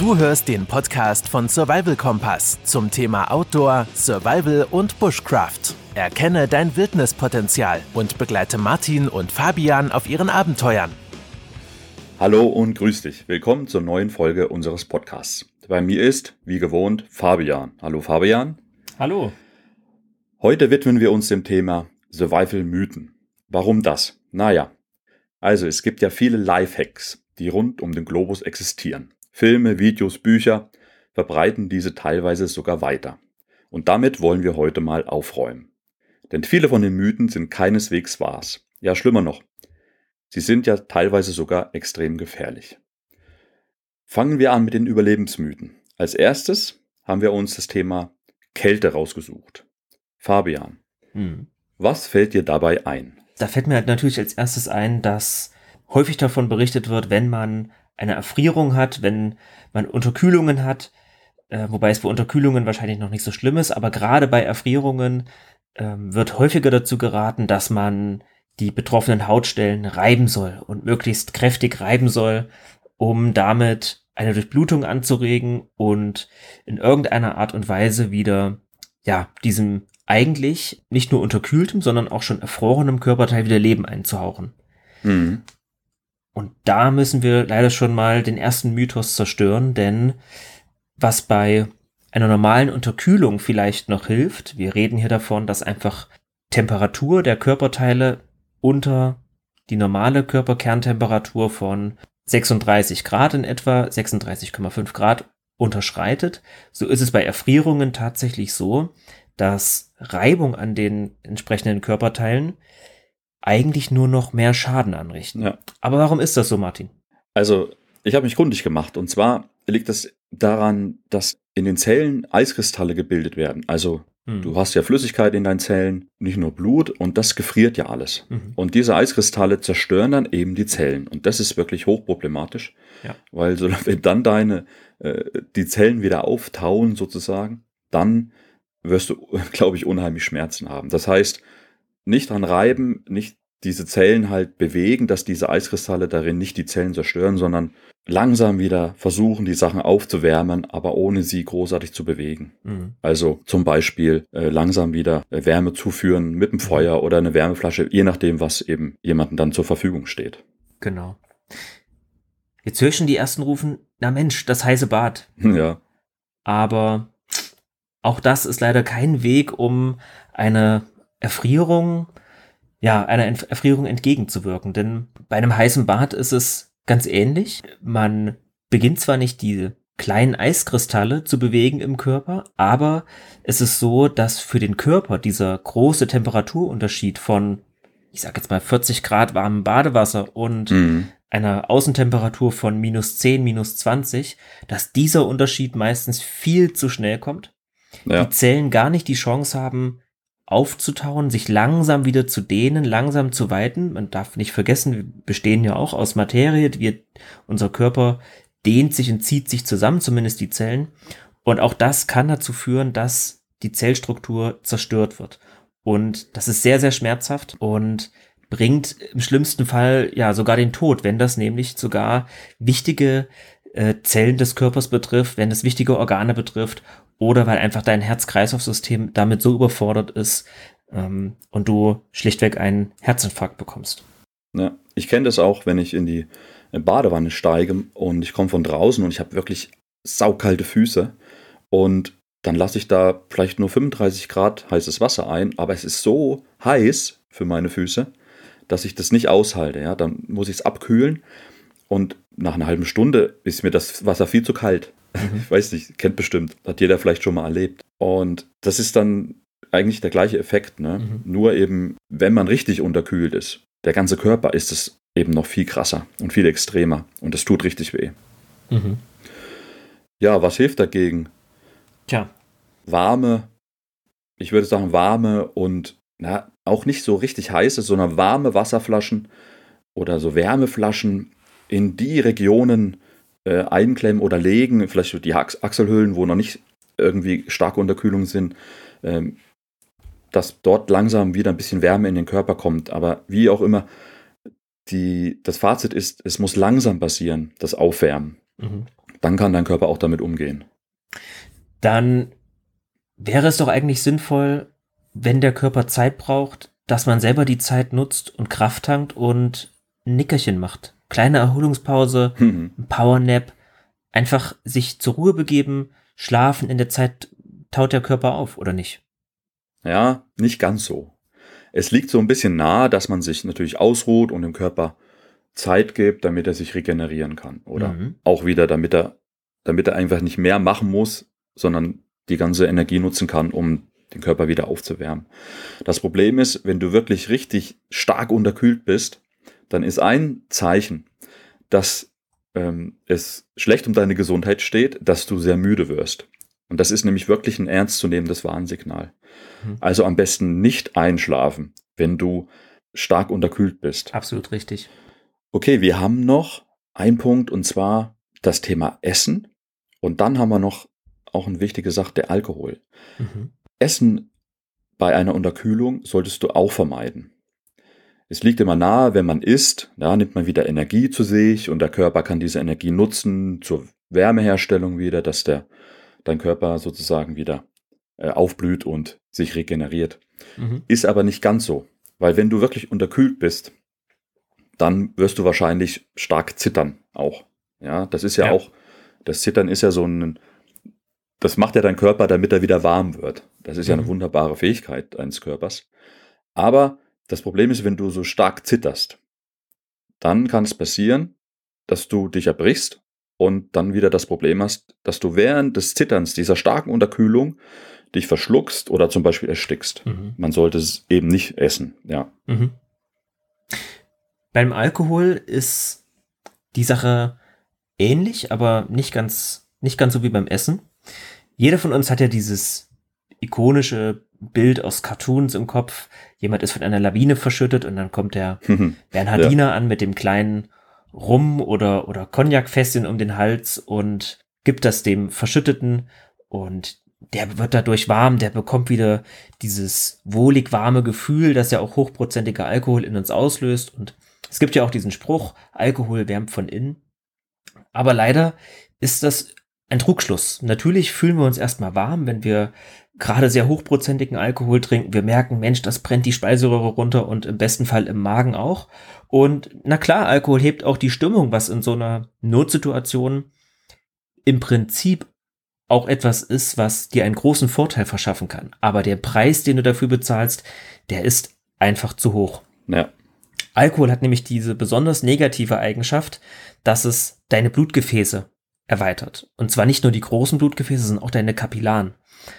Du hörst den Podcast von Survival Kompass zum Thema Outdoor, Survival und Bushcraft. Erkenne dein Wildnispotenzial und begleite Martin und Fabian auf ihren Abenteuern. Hallo und grüß dich. Willkommen zur neuen Folge unseres Podcasts. Bei mir ist, wie gewohnt, Fabian. Hallo Fabian. Hallo. Heute widmen wir uns dem Thema Survival-Mythen. Warum das? Naja, also es gibt ja viele Lifehacks, die rund um den Globus existieren. Filme, Videos, Bücher verbreiten diese teilweise sogar weiter. Und damit wollen wir heute mal aufräumen. Denn viele von den Mythen sind keineswegs wahr. Ja, schlimmer noch. Sie sind ja teilweise sogar extrem gefährlich. Fangen wir an mit den Überlebensmythen. Als erstes haben wir uns das Thema Kälte rausgesucht. Fabian, hm. was fällt dir dabei ein? Da fällt mir halt natürlich als erstes ein, dass häufig davon berichtet wird, wenn man eine Erfrierung hat, wenn man Unterkühlungen hat, äh, wobei es bei Unterkühlungen wahrscheinlich noch nicht so schlimm ist, aber gerade bei Erfrierungen äh, wird häufiger dazu geraten, dass man die betroffenen Hautstellen reiben soll und möglichst kräftig reiben soll, um damit eine Durchblutung anzuregen und in irgendeiner Art und Weise wieder, ja, diesem eigentlich nicht nur unterkühltem, sondern auch schon erfrorenem Körperteil wieder Leben einzuhauchen. Mhm. Und da müssen wir leider schon mal den ersten Mythos zerstören, denn was bei einer normalen Unterkühlung vielleicht noch hilft, wir reden hier davon, dass einfach Temperatur der Körperteile unter die normale Körperkerntemperatur von 36 Grad in etwa, 36,5 Grad unterschreitet. So ist es bei Erfrierungen tatsächlich so, dass Reibung an den entsprechenden Körperteilen eigentlich nur noch mehr Schaden anrichten. Ja. Aber warum ist das so, Martin? Also, ich habe mich kundig gemacht und zwar liegt das daran, dass in den Zellen Eiskristalle gebildet werden. Also hm. du hast ja Flüssigkeit in deinen Zellen, nicht nur Blut und das gefriert ja alles. Mhm. Und diese Eiskristalle zerstören dann eben die Zellen und das ist wirklich hochproblematisch, ja. weil so, wenn dann deine äh, die Zellen wieder auftauen sozusagen, dann wirst du, glaube ich, unheimlich Schmerzen haben. Das heißt, nicht dran reiben, nicht diese Zellen halt bewegen, dass diese Eiskristalle darin nicht die Zellen zerstören, sondern langsam wieder versuchen, die Sachen aufzuwärmen, aber ohne sie großartig zu bewegen. Mhm. Also zum Beispiel äh, langsam wieder äh, Wärme zuführen mit dem mhm. Feuer oder eine Wärmeflasche, je nachdem, was eben jemandem dann zur Verfügung steht. Genau. Jetzt höre ich schon die ersten rufen, na Mensch, das heiße Bad. Ja. Aber auch das ist leider kein Weg, um eine Erfrierung, ja, einer Erfrierung entgegenzuwirken. Denn bei einem heißen Bad ist es ganz ähnlich. Man beginnt zwar nicht die kleinen Eiskristalle zu bewegen im Körper, aber es ist so, dass für den Körper dieser große Temperaturunterschied von, ich sag jetzt mal 40 Grad warmem Badewasser und mhm. einer Außentemperatur von minus 10, minus 20, dass dieser Unterschied meistens viel zu schnell kommt. Ja. Die Zellen gar nicht die Chance haben, aufzutauen, sich langsam wieder zu dehnen, langsam zu weiten. Man darf nicht vergessen, wir bestehen ja auch aus Materie. Wir, unser Körper dehnt sich und zieht sich zusammen, zumindest die Zellen. Und auch das kann dazu führen, dass die Zellstruktur zerstört wird. Und das ist sehr, sehr schmerzhaft und bringt im schlimmsten Fall ja sogar den Tod, wenn das nämlich sogar wichtige äh, Zellen des Körpers betrifft, wenn es wichtige Organe betrifft oder weil einfach dein Herz-Kreislauf-System damit so überfordert ist ähm, und du schlichtweg einen Herzinfarkt bekommst. Ja, ich kenne das auch, wenn ich in die Badewanne steige und ich komme von draußen und ich habe wirklich saukalte Füße und dann lasse ich da vielleicht nur 35 Grad heißes Wasser ein, aber es ist so heiß für meine Füße, dass ich das nicht aushalte. Ja? Dann muss ich es abkühlen und nach einer halben Stunde ist mir das Wasser viel zu kalt. Mhm. Ich weiß nicht, kennt bestimmt, hat jeder vielleicht schon mal erlebt. Und das ist dann eigentlich der gleiche Effekt, ne? Mhm. Nur eben, wenn man richtig unterkühlt ist, der ganze Körper ist es eben noch viel krasser und viel extremer und es tut richtig weh. Mhm. Ja, was hilft dagegen? Tja. Warme, ich würde sagen warme und na, auch nicht so richtig heiße, sondern warme Wasserflaschen oder so Wärmeflaschen in die Regionen äh, einklemmen oder legen, vielleicht die Achselhöhlen, wo noch nicht irgendwie starke Unterkühlung sind, ähm, dass dort langsam wieder ein bisschen Wärme in den Körper kommt. Aber wie auch immer, die, das Fazit ist, es muss langsam passieren, das Aufwärmen. Mhm. dann kann dein Körper auch damit umgehen. Dann wäre es doch eigentlich sinnvoll, wenn der Körper Zeit braucht, dass man selber die Zeit nutzt und Kraft tankt und ein Nickerchen macht. Kleine Erholungspause, Mhm. ein Powernap, einfach sich zur Ruhe begeben, schlafen, in der Zeit taut der Körper auf, oder nicht? Ja, nicht ganz so. Es liegt so ein bisschen nahe, dass man sich natürlich ausruht und dem Körper Zeit gibt, damit er sich regenerieren kann. Oder Mhm. auch wieder, damit er, damit er einfach nicht mehr machen muss, sondern die ganze Energie nutzen kann, um den Körper wieder aufzuwärmen. Das Problem ist, wenn du wirklich richtig stark unterkühlt bist, dann ist ein Zeichen, dass ähm, es schlecht um deine Gesundheit steht, dass du sehr müde wirst. Und das ist nämlich wirklich ein ernstzunehmendes Warnsignal. Mhm. Also am besten nicht einschlafen, wenn du stark unterkühlt bist. Absolut richtig. Okay, wir haben noch einen Punkt und zwar das Thema Essen. Und dann haben wir noch auch eine wichtige Sache, der Alkohol. Mhm. Essen bei einer Unterkühlung solltest du auch vermeiden. Es liegt immer nahe, wenn man isst, da nimmt man wieder Energie zu sich und der Körper kann diese Energie nutzen zur Wärmeherstellung wieder, dass der, dein Körper sozusagen wieder äh, aufblüht und sich regeneriert. Mhm. Ist aber nicht ganz so, weil wenn du wirklich unterkühlt bist, dann wirst du wahrscheinlich stark zittern auch. Ja, das ist ja, Ja. auch, das Zittern ist ja so ein, das macht ja dein Körper, damit er wieder warm wird. Das ist ja eine Mhm. wunderbare Fähigkeit deines Körpers. Aber das Problem ist, wenn du so stark zitterst, dann kann es passieren, dass du dich erbrichst und dann wieder das Problem hast, dass du während des Zitterns, dieser starken Unterkühlung, dich verschluckst oder zum Beispiel erstickst. Mhm. Man sollte es eben nicht essen, ja. Mhm. Beim Alkohol ist die Sache ähnlich, aber nicht ganz, nicht ganz so wie beim Essen. Jeder von uns hat ja dieses ikonische Bild aus Cartoons im Kopf. Jemand ist von einer Lawine verschüttet und dann kommt der Bernhardiner an mit dem kleinen Rum oder, oder Cognacfässchen um den Hals und gibt das dem Verschütteten und der wird dadurch warm, der bekommt wieder dieses wohlig warme Gefühl, das ja auch hochprozentiger Alkohol in uns auslöst und es gibt ja auch diesen Spruch, Alkohol wärmt von innen. Aber leider ist das ein Trugschluss. Natürlich fühlen wir uns erstmal warm, wenn wir gerade sehr hochprozentigen Alkohol trinken. Wir merken, Mensch, das brennt die Speiseröhre runter und im besten Fall im Magen auch. Und na klar, Alkohol hebt auch die Stimmung, was in so einer Notsituation im Prinzip auch etwas ist, was dir einen großen Vorteil verschaffen kann. Aber der Preis, den du dafür bezahlst, der ist einfach zu hoch. Ja. Alkohol hat nämlich diese besonders negative Eigenschaft, dass es deine Blutgefäße erweitert. Und zwar nicht nur die großen Blutgefäße, sondern auch deine Kapillaren.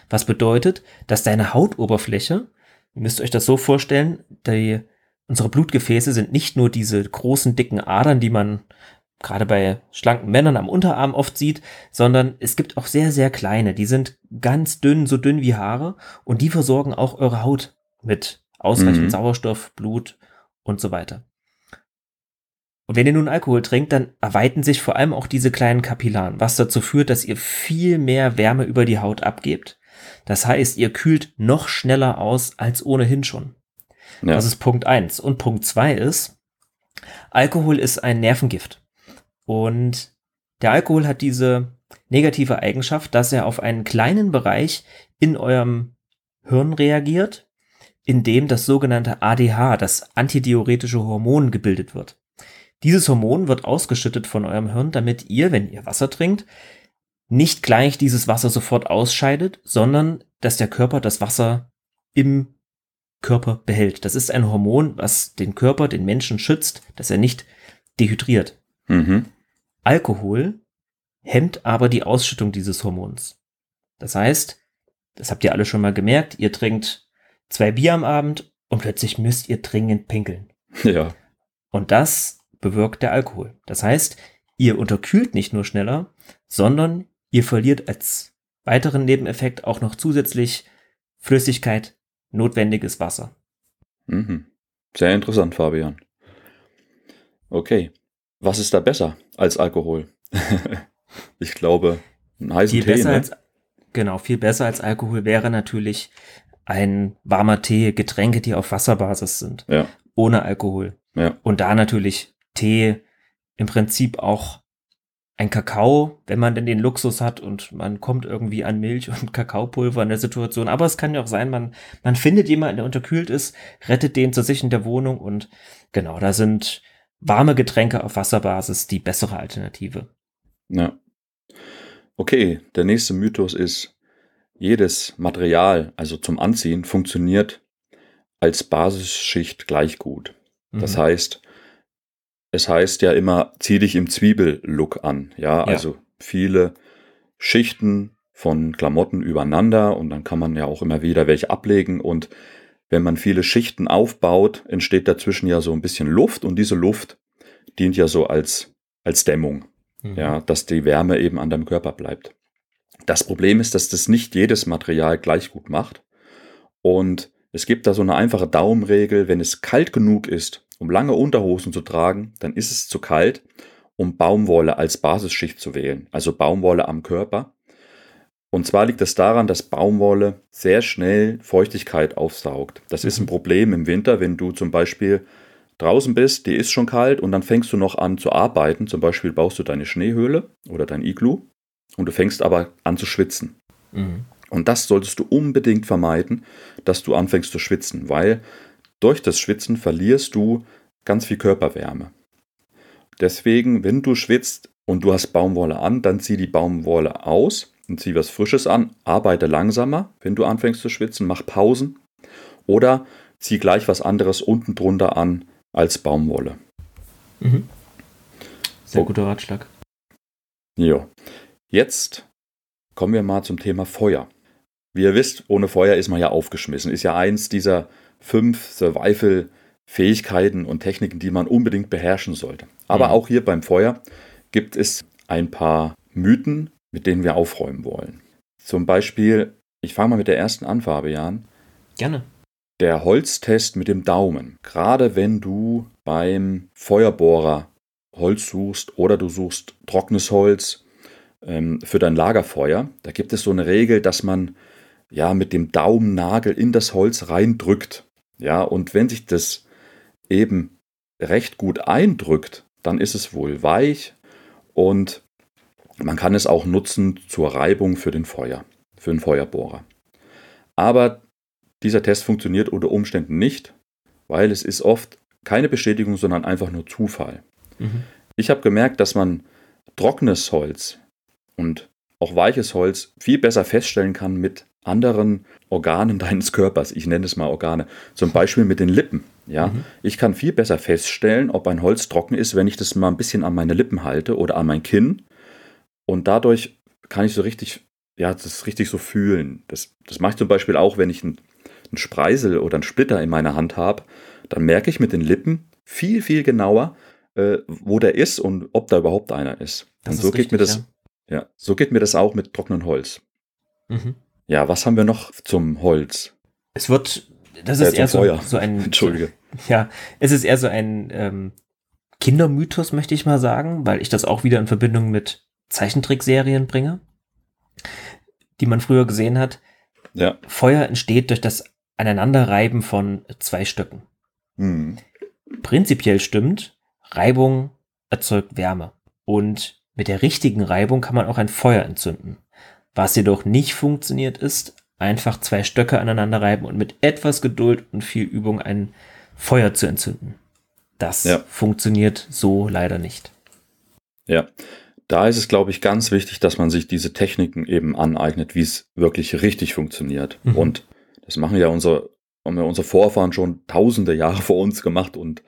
Was bedeutet, dass deine Hautoberfläche, ihr müsst euch das so vorstellen, die, unsere Blutgefäße sind nicht nur diese großen, dicken Adern, die man gerade bei schlanken Männern am Unterarm oft sieht, sondern es gibt auch sehr, sehr kleine. Die sind ganz dünn, so dünn wie Haare und die versorgen auch eure Haut mit ausreichend Mhm. Sauerstoff, Blut und so weiter. Und wenn ihr nun Alkohol trinkt, dann erweitern sich vor allem auch diese kleinen Kapillaren, was dazu führt, dass ihr viel mehr Wärme über die Haut abgebt. Das heißt, ihr kühlt noch schneller aus als ohnehin schon. ja. Das ist Punkt eins. Und Punkt zwei ist, Alkohol ist ein Nervengift. Und der Alkohol hat diese negative Eigenschaft, dass er auf einen kleinen Bereich in eurem Hirn reagiert, in dem das sogenannte ADH, das antidiuretische Hormon, gebildet wird. Dieses Hormon wird ausgeschüttet von eurem Hirn, damit ihr, wenn ihr Wasser trinkt, nicht gleich dieses Wasser sofort ausscheidet, sondern dass der Körper das Wasser im Körper behält. Das ist ein Hormon, was den Körper, den Menschen schützt, dass er nicht dehydriert. mhm. Alkohol hemmt aber die Ausschüttung dieses Hormons. Das heißt, das habt ihr alle schon mal gemerkt, ihr trinkt zwei Bier am Abend und plötzlich müsst ihr dringend pinkeln. Ja. Und das bewirkt der Alkohol. Das heißt, ihr unterkühlt nicht nur schneller, sondern ihr verliert als weiteren Nebeneffekt auch noch zusätzlich Flüssigkeit, notwendiges Wasser. Mhm. Sehr interessant, Fabian. Okay. Was ist da besser als Alkohol? ich glaube, einen heißen Viel Tee. besser Ne? als, genau, viel besser als Alkohol wäre natürlich ein warmer Tee, Getränke, die auf Wasserbasis sind, Ja. ohne Alkohol. Ja. Und da natürlich Tee im Prinzip auch ein Kakao, wenn man denn den Luxus hat und man kommt irgendwie an Milch und Kakaopulver in der Situation. Aber es kann ja auch sein, man, man findet jemanden, der unterkühlt ist, rettet den zu sich in der Wohnung und genau, da sind warme Getränke auf Wasserbasis die bessere Alternative. Ja. Okay, der nächste Mythos ist, jedes Material, also zum Anziehen, funktioniert als Basisschicht gleich gut. Das mhm. heißt, es heißt ja immer, zieh dich im Zwiebellook an. Ja, ja, also viele Schichten von Klamotten übereinander und dann kann man ja auch immer wieder welche ablegen und wenn man viele Schichten aufbaut, entsteht dazwischen ja so ein bisschen Luft und diese Luft dient ja so als, als Dämmung, mhm. ja, dass die Wärme eben an deinem Körper bleibt. Das Problem ist, dass das nicht jedes Material gleich gut macht und es gibt da so eine einfache Daumenregel, wenn es kalt genug ist, um lange Unterhosen zu tragen, dann ist es zu kalt, um Baumwolle als Basisschicht zu wählen, also Baumwolle am Körper. Und zwar liegt es das daran, dass Baumwolle sehr schnell Feuchtigkeit aufsaugt. Das ist ein. Problem im Winter, wenn du zum Beispiel draußen bist, die ist schon kalt und dann fängst du noch an zu arbeiten. Zum Beispiel baust du deine Schneehöhle oder dein Iglu und du fängst aber an zu schwitzen. Mhm. Und das solltest du unbedingt vermeiden, dass du anfängst zu schwitzen, weil durch das Schwitzen verlierst du ganz viel Körperwärme. Deswegen, wenn du schwitzt und du hast Baumwolle an, dann zieh die Baumwolle aus und zieh was Frisches an. Arbeite langsamer, wenn du anfängst zu schwitzen, mach Pausen oder zieh gleich was anderes unten drunter an als Baumwolle. Mhm. Sehr guter Ratschlag. Ja. Jetzt kommen wir mal zum Thema Feuer. Wie ihr wisst, ohne Feuer ist man ja aufgeschmissen. Ist ja eins dieser fünf Survival-Fähigkeiten und Techniken, die man unbedingt beherrschen sollte. Aber mhm. auch hier beim Feuer gibt es ein paar Mythen, mit denen wir aufräumen wollen. Zum Beispiel, ich fange mal mit der ersten an, Fabian. Gerne. Der Holztest mit dem Daumen. Gerade wenn du beim Feuerbohrer Holz suchst oder du suchst trockenes Holz ähm, für dein Lagerfeuer, da gibt es so eine Regel, dass man ja mit dem Daumennagel in das Holz reindrückt. Ja, und wenn sich das eben recht gut eindrückt, dann ist es wohl weich und man kann es auch nutzen zur Reibung für den Feuer, für den Feuerbohrer. Aber dieser Test funktioniert unter Umständen nicht, weil es ist oft keine Bestätigung, sondern einfach nur Zufall. Mhm. Ich habe gemerkt, dass man trockenes Holz und auch weiches Holz viel besser feststellen kann mit anderen Organen deines Körpers. Ich nenne es mal Organe. Zum Beispiel mit den Lippen. Ja, mhm. ich kann viel besser feststellen, ob ein Holz trocken ist, wenn ich das mal ein bisschen an meine Lippen halte oder an mein Kinn. Und dadurch kann ich so richtig, ja, das richtig so fühlen. Das, das mache ich zum Beispiel auch, wenn ich einen, einen Spreisel oder einen Splitter in meiner Hand habe. Dann merke ich mit den Lippen viel, viel genauer, äh, wo der ist und ob da überhaupt einer ist. Das und so ist richtig, geht mir das, ja. ja. so geht mir das auch mit trockenem Holz. Mhm. Ja, was haben wir noch zum Holz? Es wird, das ist äh, eher so, so, ein. Entschuldige. Ja, es ist eher so ein ähm, Kindermythos, möchte ich mal sagen, weil ich das auch wieder in Verbindung mit Zeichentrickserien bringe, die man früher gesehen hat. Ja. Feuer entsteht durch das Aneinanderreiben von zwei Stöcken. Mhm. Prinzipiell stimmt, Reibung erzeugt Wärme. Und mit der richtigen Reibung kann man auch ein Feuer entzünden. Was jedoch nicht funktioniert ist, einfach zwei Stöcke aneinander reiben und mit etwas Geduld und viel Übung ein Feuer zu entzünden. Das ja. funktioniert so leider nicht. Ja, da ist es, glaube ich, ganz wichtig, dass man sich diese Techniken eben aneignet, wie es wirklich richtig funktioniert. Mhm. Und das machen ja unsere, haben ja unsere Vorfahren schon tausende Jahre vor uns gemacht und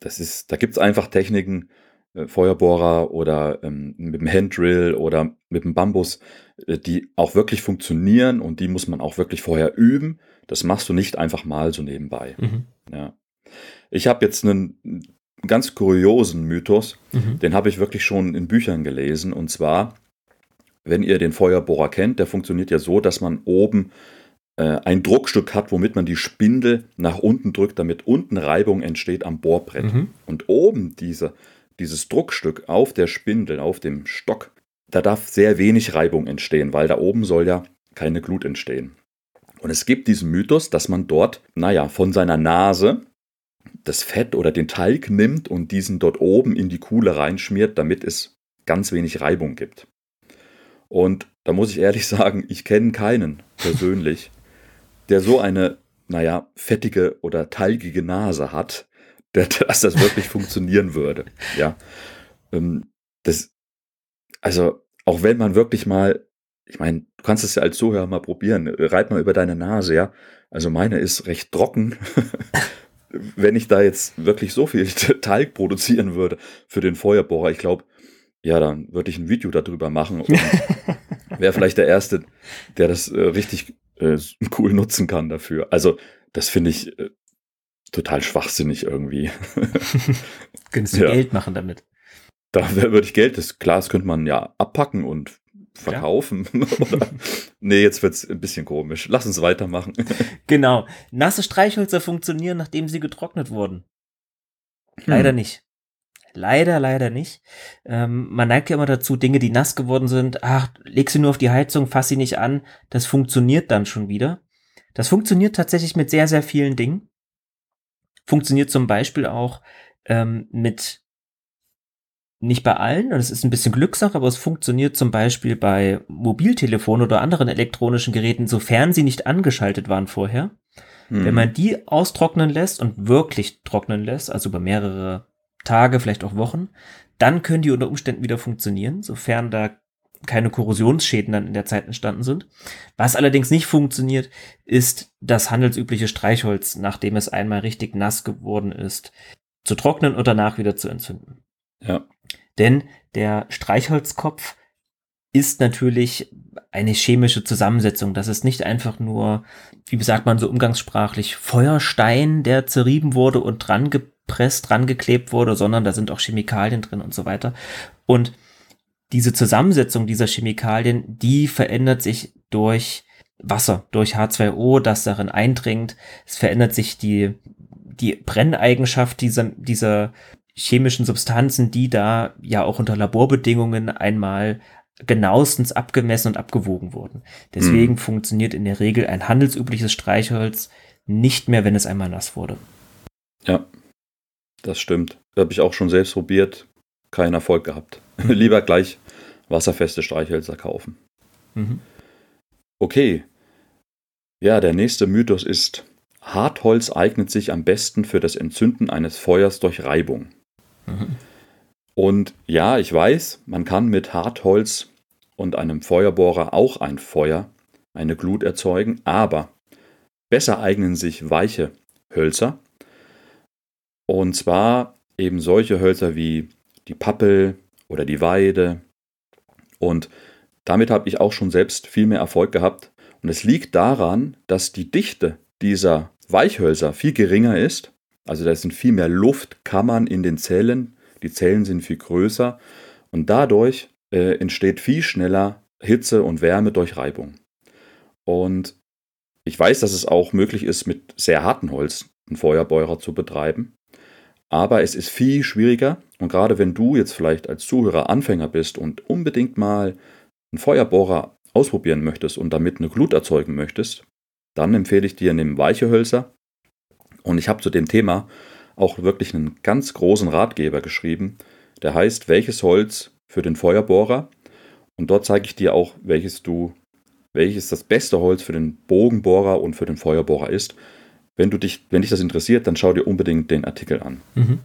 das ist, da gibt es einfach Techniken, äh, Feuerbohrer oder ähm, mit dem Handdrill oder mit dem Bambus, äh, die auch wirklich funktionieren und die muss man auch wirklich vorher üben. Das machst du nicht einfach mal so nebenbei. Mhm. Ja. Ich habe jetzt einen ganz kuriosen Mythos, mhm. den habe ich wirklich schon in Büchern gelesen. Und zwar, wenn ihr den Feuerbohrer kennt, der funktioniert ja so, dass man oben äh, ein Druckstück hat, womit man die Spindel nach unten drückt, damit unten Reibung entsteht am Bohrbrett. Mhm. Und oben diese dieses Druckstück auf der Spindel, auf dem Stock, da darf sehr wenig Reibung entstehen, weil da oben soll ja keine Glut entstehen. Und es gibt diesen Mythos, dass man dort, naja, von seiner Nase das Fett oder den Teig nimmt und diesen dort oben in die Kuhle reinschmiert, damit es ganz wenig Reibung gibt. Und da muss ich ehrlich sagen, ich kenne keinen persönlich, der so eine, naja, fettige oder teigige Nase hat, dass das wirklich funktionieren würde. Ja. Ähm, das, also, auch wenn man wirklich mal, ich meine, du kannst es ja als Zuhörer mal probieren, reib mal über deine Nase, ja. Also meine ist recht trocken. wenn ich da jetzt wirklich so viel Teig produzieren würde für den Feuerbohrer, ich glaube, ja, dann würde ich ein Video darüber machen und wäre vielleicht der Erste, der das äh, richtig äh, cool nutzen kann dafür. Also, das finde ich äh, total schwachsinnig irgendwie. Könntest du ja. Geld machen damit? Da würde ich Geld, das Glas könnte man ja abpacken und verkaufen. Ja. nee, jetzt wird es ein bisschen komisch. Lass uns weitermachen. genau. Nasse Streichhölzer funktionieren, nachdem sie getrocknet wurden. Leider hm. nicht. Leider, leider nicht. Ähm, man neigt ja immer dazu, Dinge, die nass geworden sind, ach, leg sie nur auf die Heizung, fass sie nicht an. Das funktioniert dann schon wieder. Das funktioniert tatsächlich mit sehr, sehr vielen Dingen. Funktioniert zum Beispiel auch ähm, mit nicht bei allen, das ist ein bisschen Glückssache, aber es funktioniert zum Beispiel bei Mobiltelefonen oder anderen elektronischen Geräten, sofern sie nicht angeschaltet waren vorher. Mhm. Wenn man die austrocknen lässt und wirklich trocknen lässt, also über mehrere Tage, vielleicht auch Wochen, dann können die unter Umständen wieder funktionieren, sofern da keine Korrosionsschäden dann in der Zeit entstanden sind. Was allerdings nicht funktioniert, ist das handelsübliche Streichholz, nachdem es einmal richtig nass geworden ist, zu trocknen und danach wieder zu entzünden. Ja. Denn der Streichholzkopf ist natürlich eine chemische Zusammensetzung. Das ist nicht einfach nur, wie sagt man so umgangssprachlich, Feuerstein, der zerrieben wurde und dran gepresst, dran geklebt wurde, sondern da sind auch Chemikalien drin und so weiter. Und diese Zusammensetzung dieser Chemikalien, die verändert sich durch Wasser, durch H2O, das darin eindringt. Es verändert sich die, die Brenneigenschaft dieser, dieser chemischen Substanzen, die da ja auch unter Laborbedingungen einmal genauestens abgemessen und abgewogen wurden. Deswegen mhm. funktioniert in der Regel ein handelsübliches Streichholz nicht mehr, wenn es einmal nass wurde. Ja, das stimmt. Habe ich auch schon selbst probiert. Keinen Erfolg gehabt. Lieber gleich wasserfeste Streichhölzer kaufen. Mhm. Okay. Ja, der nächste Mythos ist, Hartholz eignet sich am besten für das Entzünden eines Feuers durch Reibung. Mhm. Und ja, ich weiß, man kann mit Hartholz und einem Feuerbohrer auch ein Feuer, eine Glut erzeugen, aber besser eignen sich weiche Hölzer. Und zwar eben solche Hölzer wie die Pappel oder die Weide. Und damit habe ich auch schon selbst viel mehr Erfolg gehabt. Und es liegt daran, dass die Dichte dieser Weichhölzer viel geringer ist. Also da sind viel mehr Luftkammern in den Zellen die Zellen sind viel größer und dadurch äh, entsteht viel schneller Hitze und Wärme durch Reibung. Und ich weiß, dass es auch möglich ist, mit sehr hartem Holz einen Feuerbeurer zu betreiben. Aber es ist viel schwieriger und gerade wenn du jetzt vielleicht als Zuhörer Anfänger bist und unbedingt mal einen Feuerbohrer ausprobieren möchtest und damit eine Glut erzeugen möchtest, dann empfehle ich dir, nimm weiche Hölzer. Und ich habe zu dem Thema auch wirklich einen ganz großen Ratgeber geschrieben, der heißt Welches Holz für den Feuerbohrer? Und dort zeige ich dir auch, welches du, welches das beste Holz für den Bogenbohrer und für den Feuerbohrer ist. Wenn du dich, wenn dich das interessiert, dann schau dir unbedingt den Artikel an. Mhm.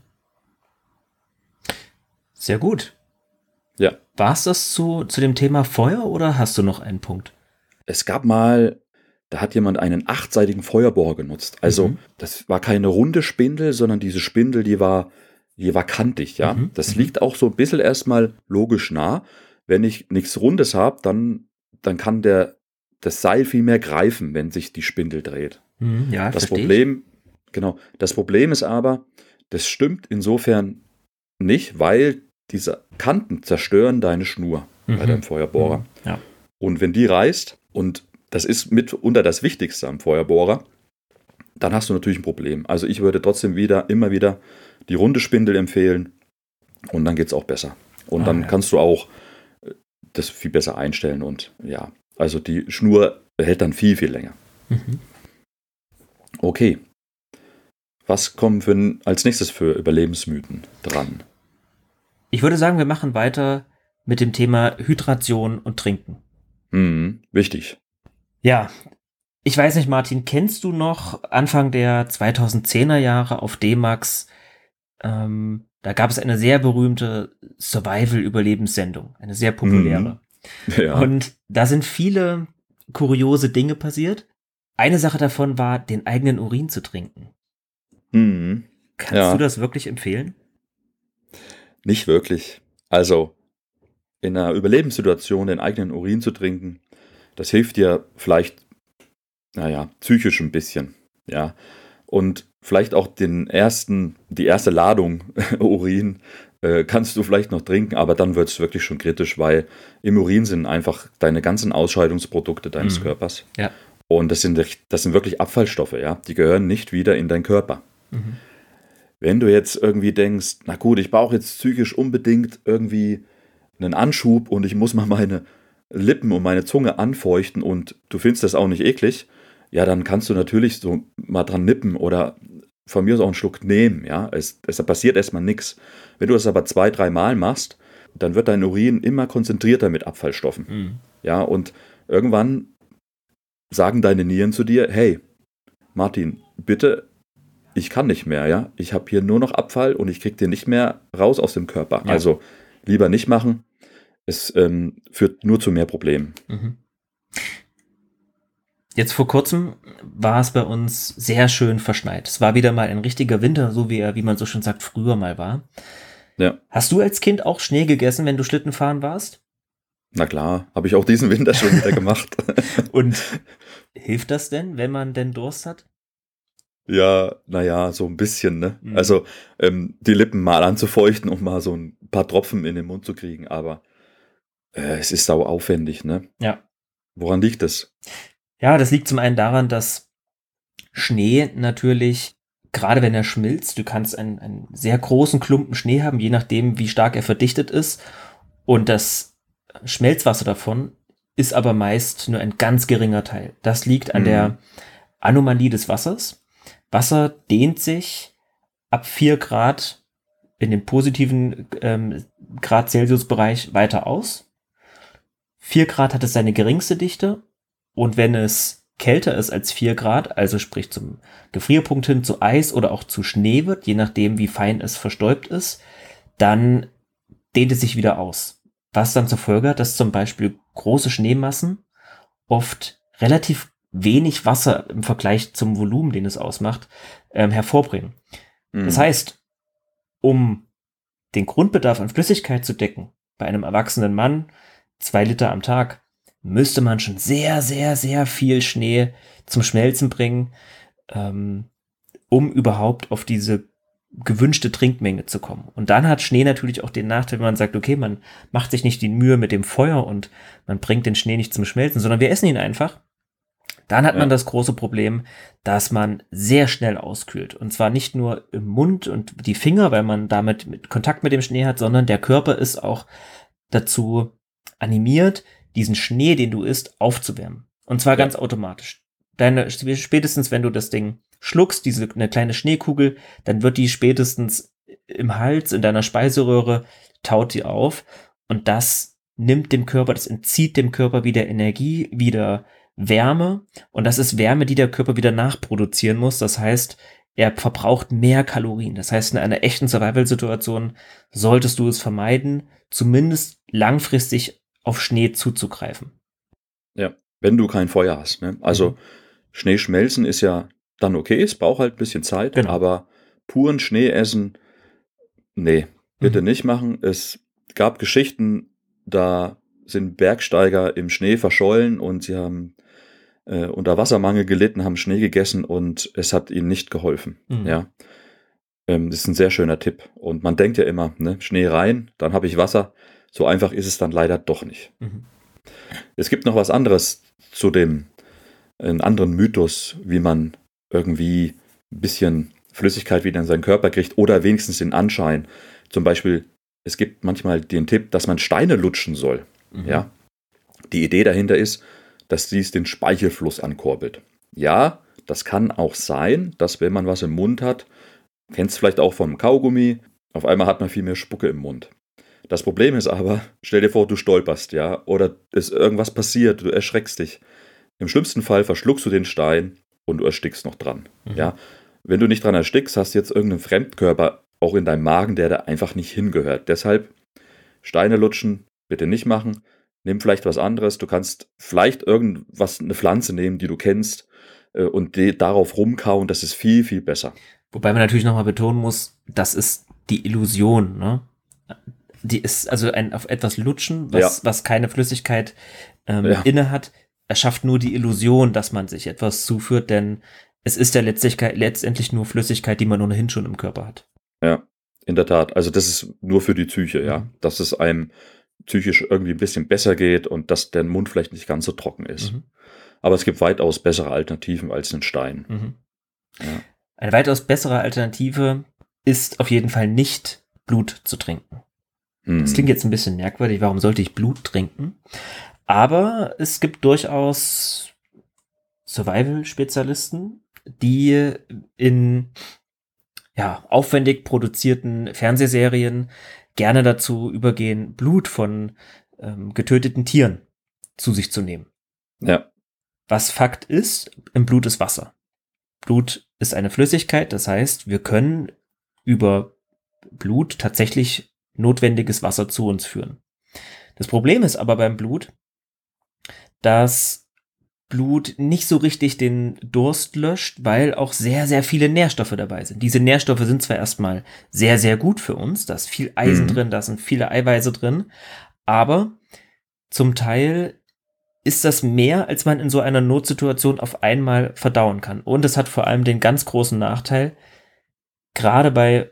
Sehr gut. Ja. War es das zu, zu dem Thema Feuer oder hast du noch einen Punkt? Es gab mal da hat jemand einen achtseitigen Feuerbohrer genutzt. Also mhm. das war keine runde Spindel, sondern diese Spindel, die war, die war kantig, ja. Mhm. Das mhm. liegt auch so ein bisschen erstmal logisch nah. Wenn ich nichts Rundes habe, dann, dann kann der, das Seil viel mehr greifen, wenn sich die Spindel dreht. Mhm, ja, das Problem, ich. genau, das Problem ist aber, das stimmt insofern nicht, weil diese Kanten zerstören deine Schnur bei mhm. deinem Feuerbohrer. Mhm. Ja. Und wenn die reißt und das ist mitunter das Wichtigste am Feuerbohrer, dann hast du natürlich ein Problem. Also ich würde trotzdem wieder, immer wieder die runde Spindel empfehlen und dann geht es auch besser. Und ah, dann ja. kannst du auch äh, das viel besser einstellen und ja, also die Schnur hält dann viel, viel länger. Mhm. Okay. Was kommen für, als nächstes für Überlebensmythen dran? Ich würde sagen, wir machen weiter mit dem Thema Hydration und Trinken. Mhm, wichtig. Ja, ich weiß nicht, Martin, kennst du noch Anfang der 2010er Jahre auf D-Max? Ähm, da gab es eine sehr berühmte Survival-Überlebenssendung, eine sehr populäre. Mhm. Ja. Und da sind viele kuriose Dinge passiert. Eine Sache davon war, den eigenen Urin zu trinken. Mhm. Kannst ja. du das wirklich empfehlen? Nicht wirklich. Also, in einer Überlebenssituation den eigenen Urin zu trinken, das hilft dir vielleicht naja, psychisch ein bisschen, ja. Und vielleicht auch den ersten, die erste Ladung Urin äh, kannst du vielleicht noch trinken, aber dann wird es wirklich schon kritisch, weil im Urin sind einfach deine ganzen Ausscheidungsprodukte deines mhm. Körpers. Ja. Und das sind, das sind wirklich Abfallstoffe, ja. Die gehören nicht wieder in deinen Körper. Mhm. Wenn du jetzt irgendwie denkst, na gut, ich brauche jetzt psychisch unbedingt irgendwie einen Anschub und ich muss mal meine Lippen und meine Zunge anfeuchten und du findest das auch nicht eklig, ja, dann kannst du natürlich so mal dran nippen oder von mir aus auch einen Schluck nehmen, ja. Es, es passiert erstmal nichts. Wenn du das aber zwei, dreimal machst, dann wird dein Urin immer konzentrierter mit Abfallstoffen. Mhm. Ja, und irgendwann sagen deine Nieren zu dir, hey, Martin, bitte, ich kann nicht mehr, ja. Ich habe hier nur noch Abfall und ich krieg den nicht mehr raus aus dem Körper. Ja. Also lieber nicht machen. Es ähm, führt nur zu mehr Problemen. Mhm. Jetzt vor kurzem war es bei uns sehr schön verschneit. Es war wieder mal ein richtiger Winter, so wie er, wie man so schon sagt, früher mal war. Ja. Hast du als Kind auch Schnee gegessen, wenn du Schlitten fahren warst? Na klar, habe ich auch diesen Winter schon wieder gemacht. Und hilft das denn, wenn man denn Durst hat? Ja, naja, so ein bisschen, ne? Mhm. Also ähm, die Lippen mal anzufeuchten und mal so ein paar Tropfen in den Mund zu kriegen, aber äh, es ist sau aufwendig, ne? Ja. Woran liegt es? Ja, das liegt zum einen daran, dass Schnee natürlich, gerade wenn er schmilzt, du kannst einen, einen sehr großen Klumpen Schnee haben, je nachdem, wie stark er verdichtet ist. Und das Schmelzwasser davon ist aber meist nur ein ganz geringer Teil. Das liegt an mhm. der Anomalie des Wassers. Wasser dehnt sich ab 4 Grad in dem positiven ähm, Grad Celsius-Bereich weiter aus. 4 Grad hat es seine geringste Dichte und wenn es kälter ist als 4 Grad, also sprich zum Gefrierpunkt hin zu Eis oder auch zu Schnee wird, je nachdem wie fein es verstäubt ist, dann dehnt es sich wieder aus. Was dann zur Folge hat, dass zum Beispiel große Schneemassen oft relativ wenig Wasser im Vergleich zum Volumen, den es ausmacht, ähm, hervorbringen. Mhm. Das heißt, um den Grundbedarf an Flüssigkeit zu decken, bei einem erwachsenen Mann zwei Liter am Tag, müsste man schon sehr, sehr, sehr viel Schnee zum Schmelzen bringen, ähm, um überhaupt auf diese gewünschte Trinkmenge zu kommen. Und dann hat Schnee natürlich auch den Nachteil, wenn man sagt, okay, man macht sich nicht die Mühe mit dem Feuer und man bringt den Schnee nicht zum Schmelzen, sondern wir essen ihn einfach. Dann hat ja. man das große Problem, dass man sehr schnell auskühlt. Und zwar nicht nur im Mund und die Finger, weil man damit mit Kontakt mit dem Schnee hat, sondern der Körper ist auch dazu animiert, diesen Schnee, den du isst, aufzuwärmen. Und zwar ja. ganz automatisch. Deine, spätestens, wenn du das Ding schluckst, diese eine kleine Schneekugel, dann wird die spätestens im Hals, in deiner Speiseröhre, taut die auf. Und das nimmt dem Körper, das entzieht dem Körper wieder Energie, wieder Wärme. Und das ist Wärme, die der Körper wieder nachproduzieren muss. Das heißt, er verbraucht mehr Kalorien. Das heißt, in einer echten Survival-Situation solltest du es vermeiden, zumindest langfristig auf Schnee zuzugreifen. Ja, wenn du kein Feuer hast. Ne? Also mhm. Schnee schmelzen ist ja dann okay, es braucht halt ein bisschen Zeit, genau. aber puren Schnee essen, nee, bitte mhm. nicht machen. Es gab Geschichten, da sind Bergsteiger im Schnee verschollen und sie haben äh, unter Wassermangel gelitten, haben Schnee gegessen und es hat ihnen nicht geholfen. Mhm. Ja. Ähm, das ist ein sehr schöner Tipp. Und man denkt ja immer, ne, Schnee rein, dann habe ich Wasser. So einfach ist es dann leider doch nicht. Mhm. Es gibt noch was anderes zu dem, einen anderen Mythos, wie man irgendwie ein bisschen Flüssigkeit wieder in seinen Körper kriegt oder wenigstens den Anschein. Zum Beispiel, es gibt manchmal den Tipp, dass man Steine lutschen soll. Mhm. Ja. Die Idee dahinter ist, dass dies den Speichelfluss ankurbelt. Ja, das kann auch sein, dass wenn man was im Mund hat, kennst vielleicht auch vom Kaugummi, auf einmal hat man viel mehr Spucke im Mund. Das Problem ist aber, stell dir vor, du stolperst, ja, oder ist irgendwas passiert, du erschreckst dich. Im schlimmsten Fall verschluckst du den Stein und du erstickst noch dran, mhm. ja. Wenn du nicht dran erstickst, hast du jetzt irgendeinen Fremdkörper auch in deinem Magen, der da einfach nicht hingehört. Deshalb Steine lutschen bitte nicht machen. Nimm vielleicht was anderes. Du kannst vielleicht irgendwas, eine Pflanze nehmen, die du kennst äh, und die, darauf rumkauen. Das ist viel, viel besser. Wobei man natürlich nochmal betonen muss, das ist die Illusion, ne? Die ist also ein auf etwas lutschen, was, ja. was keine Flüssigkeit ähm, ja. inne hat, erschafft nur die Illusion, dass man sich etwas zuführt, denn es ist ja letztlich, letztendlich nur Flüssigkeit, die man ohnehin schon im Körper hat. Ja, in der Tat. Also das ist nur für die Psyche, ja. Mhm. Dass es einem psychisch irgendwie ein bisschen besser geht und dass der Mund vielleicht nicht ganz so trocken ist. Mhm. Aber es gibt weitaus bessere Alternativen als einen Stein. Mhm. Ja. Eine weitaus bessere Alternative ist auf jeden Fall nicht Blut zu trinken. Mhm. Das klingt jetzt ein bisschen merkwürdig. Warum sollte ich Blut trinken? Aber es gibt durchaus Survival-Spezialisten, die in ja, aufwendig produzierten Fernsehserien gerne dazu übergehen, Blut von ähm, getöteten Tieren zu sich zu nehmen. Ja. Was Fakt ist, im Blut ist Wasser. Blut ist eine Flüssigkeit, das heißt, wir können über Blut tatsächlich notwendiges Wasser zu uns führen. Das Problem ist aber beim Blut, dass Blut nicht so richtig den Durst löscht, weil auch sehr, sehr viele Nährstoffe dabei sind. Diese Nährstoffe sind zwar erstmal sehr, sehr gut für uns, da ist viel Eisen mhm. drin, da sind viele Eiweiße drin, aber zum Teil ist das mehr, als man in so einer Notsituation auf einmal verdauen kann. Und es hat vor allem den ganz großen Nachteil, gerade bei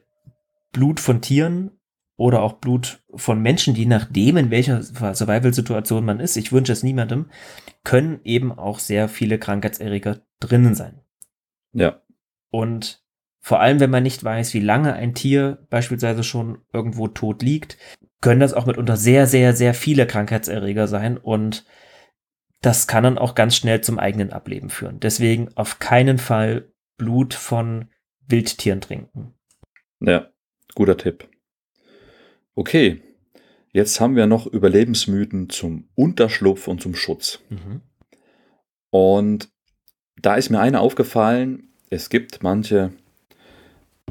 Blut von Tieren oder auch Blut von Menschen, die nachdem in welcher Survival-Situation man ist, ich wünsche es niemandem, können eben auch sehr viele Krankheitserreger drinnen sein. Ja. Und vor allem, wenn man nicht weiß, wie lange ein Tier beispielsweise schon irgendwo tot liegt, können das auch mitunter sehr, sehr, sehr viele Krankheitserreger sein und das kann dann auch ganz schnell zum eigenen Ableben führen. Deswegen auf keinen Fall Blut von Wildtieren trinken. Ja, guter Tipp. Okay, jetzt haben wir noch Überlebensmythen zum Unterschlupf und zum Schutz. Mhm. Und da ist mir eine aufgefallen, es gibt manche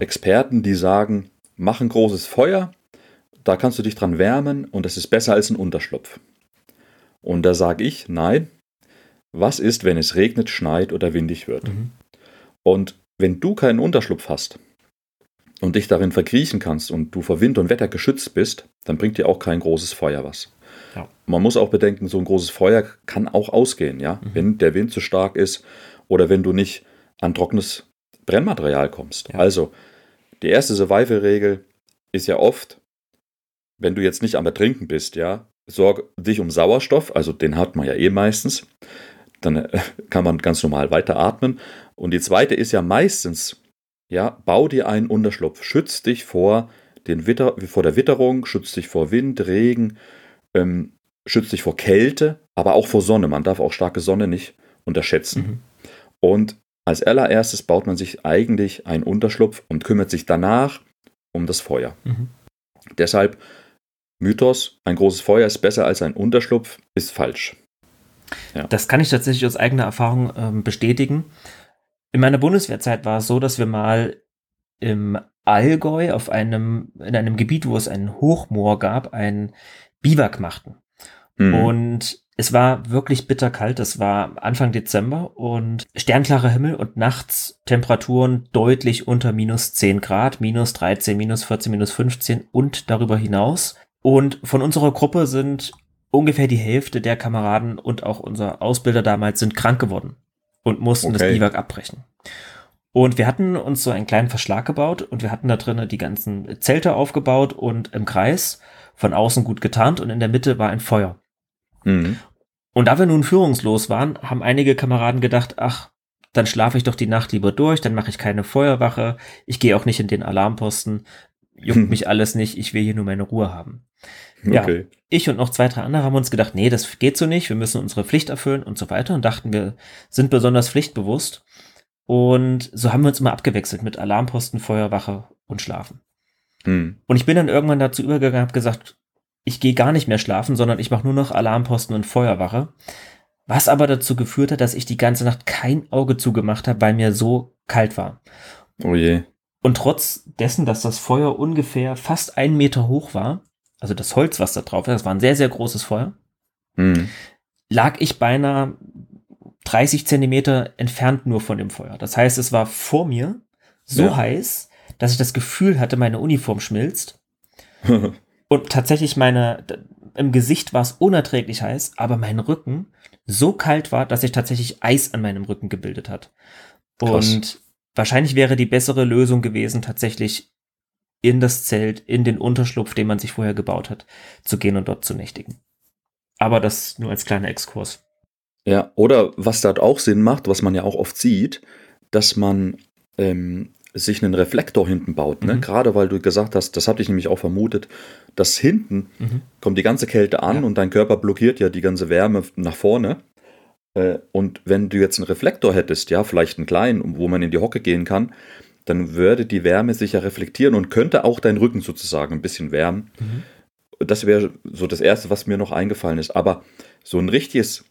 Experten, die sagen, mach ein großes Feuer, da kannst du dich dran wärmen und es ist besser als ein Unterschlupf. Und da sage ich, nein, was ist, wenn es regnet, schneit oder windig wird? Mhm. Und wenn du keinen Unterschlupf hast, und dich darin verkriechen kannst und du vor Wind und Wetter geschützt bist, dann bringt dir auch kein großes Feuer was. Ja. Man muss auch bedenken, so ein großes Feuer kann auch ausgehen, ja, mhm. wenn der Wind zu stark ist oder wenn du nicht an trockenes Brennmaterial kommst. Ja. Also, die erste Survival-Regel ist ja oft, wenn du jetzt nicht am Ertrinken bist, ja, sorg dich um Sauerstoff, also den hat man ja eh meistens, dann äh, kann man ganz normal weiteratmen. Und die zweite ist ja meistens, ja, bau dir einen Unterschlupf, schütz dich vor, den Witter, vor der Witterung, schütz dich vor Wind, Regen, ähm, schütz dich vor Kälte, aber auch vor Sonne. Man darf auch starke Sonne nicht unterschätzen. Mhm. Und als allererstes baut man sich eigentlich einen Unterschlupf und kümmert sich danach um das Feuer. Mhm. Deshalb Mythos, ein großes Feuer ist besser als ein Unterschlupf, ist falsch. Ja. Das kann ich tatsächlich aus eigener Erfahrung ähm, bestätigen. In meiner Bundeswehrzeit war es so, dass wir mal im Allgäu auf einem, in einem Gebiet, wo es einen Hochmoor gab, ein Biwak machten. Mhm. Und es war wirklich bitterkalt. Es war Anfang Dezember und sternklarer Himmel und nachts Temperaturen deutlich unter minus 10 Grad, minus 13, minus 14, minus 15 und darüber hinaus. Und von unserer Gruppe sind ungefähr die Hälfte der Kameraden und auch unser Ausbilder damals sind krank geworden und mussten okay. das Biwak abbrechen. Und wir hatten uns so einen kleinen Verschlag gebaut und wir hatten da drinnen die ganzen Zelte aufgebaut und im Kreis von außen gut getarnt und in der Mitte war ein Feuer. Mhm. Und da wir nun führungslos waren, haben einige Kameraden gedacht, ach, dann schlafe ich doch die Nacht lieber durch, dann mache ich keine Feuerwache, ich gehe auch nicht in den Alarmposten, juckt mich alles nicht, ich will hier nur meine Ruhe haben. Ja, okay. ich und noch zwei, drei andere haben uns gedacht, nee, das geht so nicht, wir müssen unsere Pflicht erfüllen und so weiter und dachten, wir sind besonders pflichtbewusst. Und so haben wir uns immer abgewechselt mit Alarmposten, Feuerwache und Schlafen. Hm. Und ich bin dann irgendwann dazu übergegangen, habe gesagt, ich gehe gar nicht mehr schlafen, sondern ich mache nur noch Alarmposten und Feuerwache. Was aber dazu geführt hat, dass ich die ganze Nacht kein Auge zugemacht habe, weil mir so kalt war. Oh je. Und trotz dessen, dass das Feuer ungefähr fast einen Meter hoch war, also das Holz, was da drauf war, das war ein sehr, sehr großes Feuer, Hm. lag ich beinahe 30 Zentimeter entfernt nur von dem Feuer. Das heißt, es war vor mir so Ja. heiß, dass ich das Gefühl hatte, meine Uniform schmilzt. Und tatsächlich meine, im Gesicht war es unerträglich heiß, aber mein Rücken so kalt war, dass sich tatsächlich Eis an meinem Rücken gebildet hat. Krass. Und wahrscheinlich wäre die bessere Lösung gewesen, tatsächlich in das Zelt, in den Unterschlupf, den man sich vorher gebaut hat, zu gehen und dort zu nächtigen. Aber das nur als kleiner Exkurs. Ja, oder was dort auch Sinn macht, was man ja auch oft sieht, dass man ähm, sich einen Reflektor hinten baut. Ne? Mhm. Gerade weil du gesagt hast, das hatte ich nämlich auch vermutet, dass hinten Mhm. kommt die ganze Kälte an Ja. und dein Körper blockiert ja die ganze Wärme nach vorne. Äh, und wenn du jetzt einen Reflektor hättest, ja, vielleicht einen kleinen, wo man in die Hocke gehen kann, dann würde die Wärme sich ja reflektieren und könnte auch deinen Rücken sozusagen ein bisschen wärmen. Mhm. Das wäre so das Erste, was mir noch eingefallen ist. Aber so ein richtiges,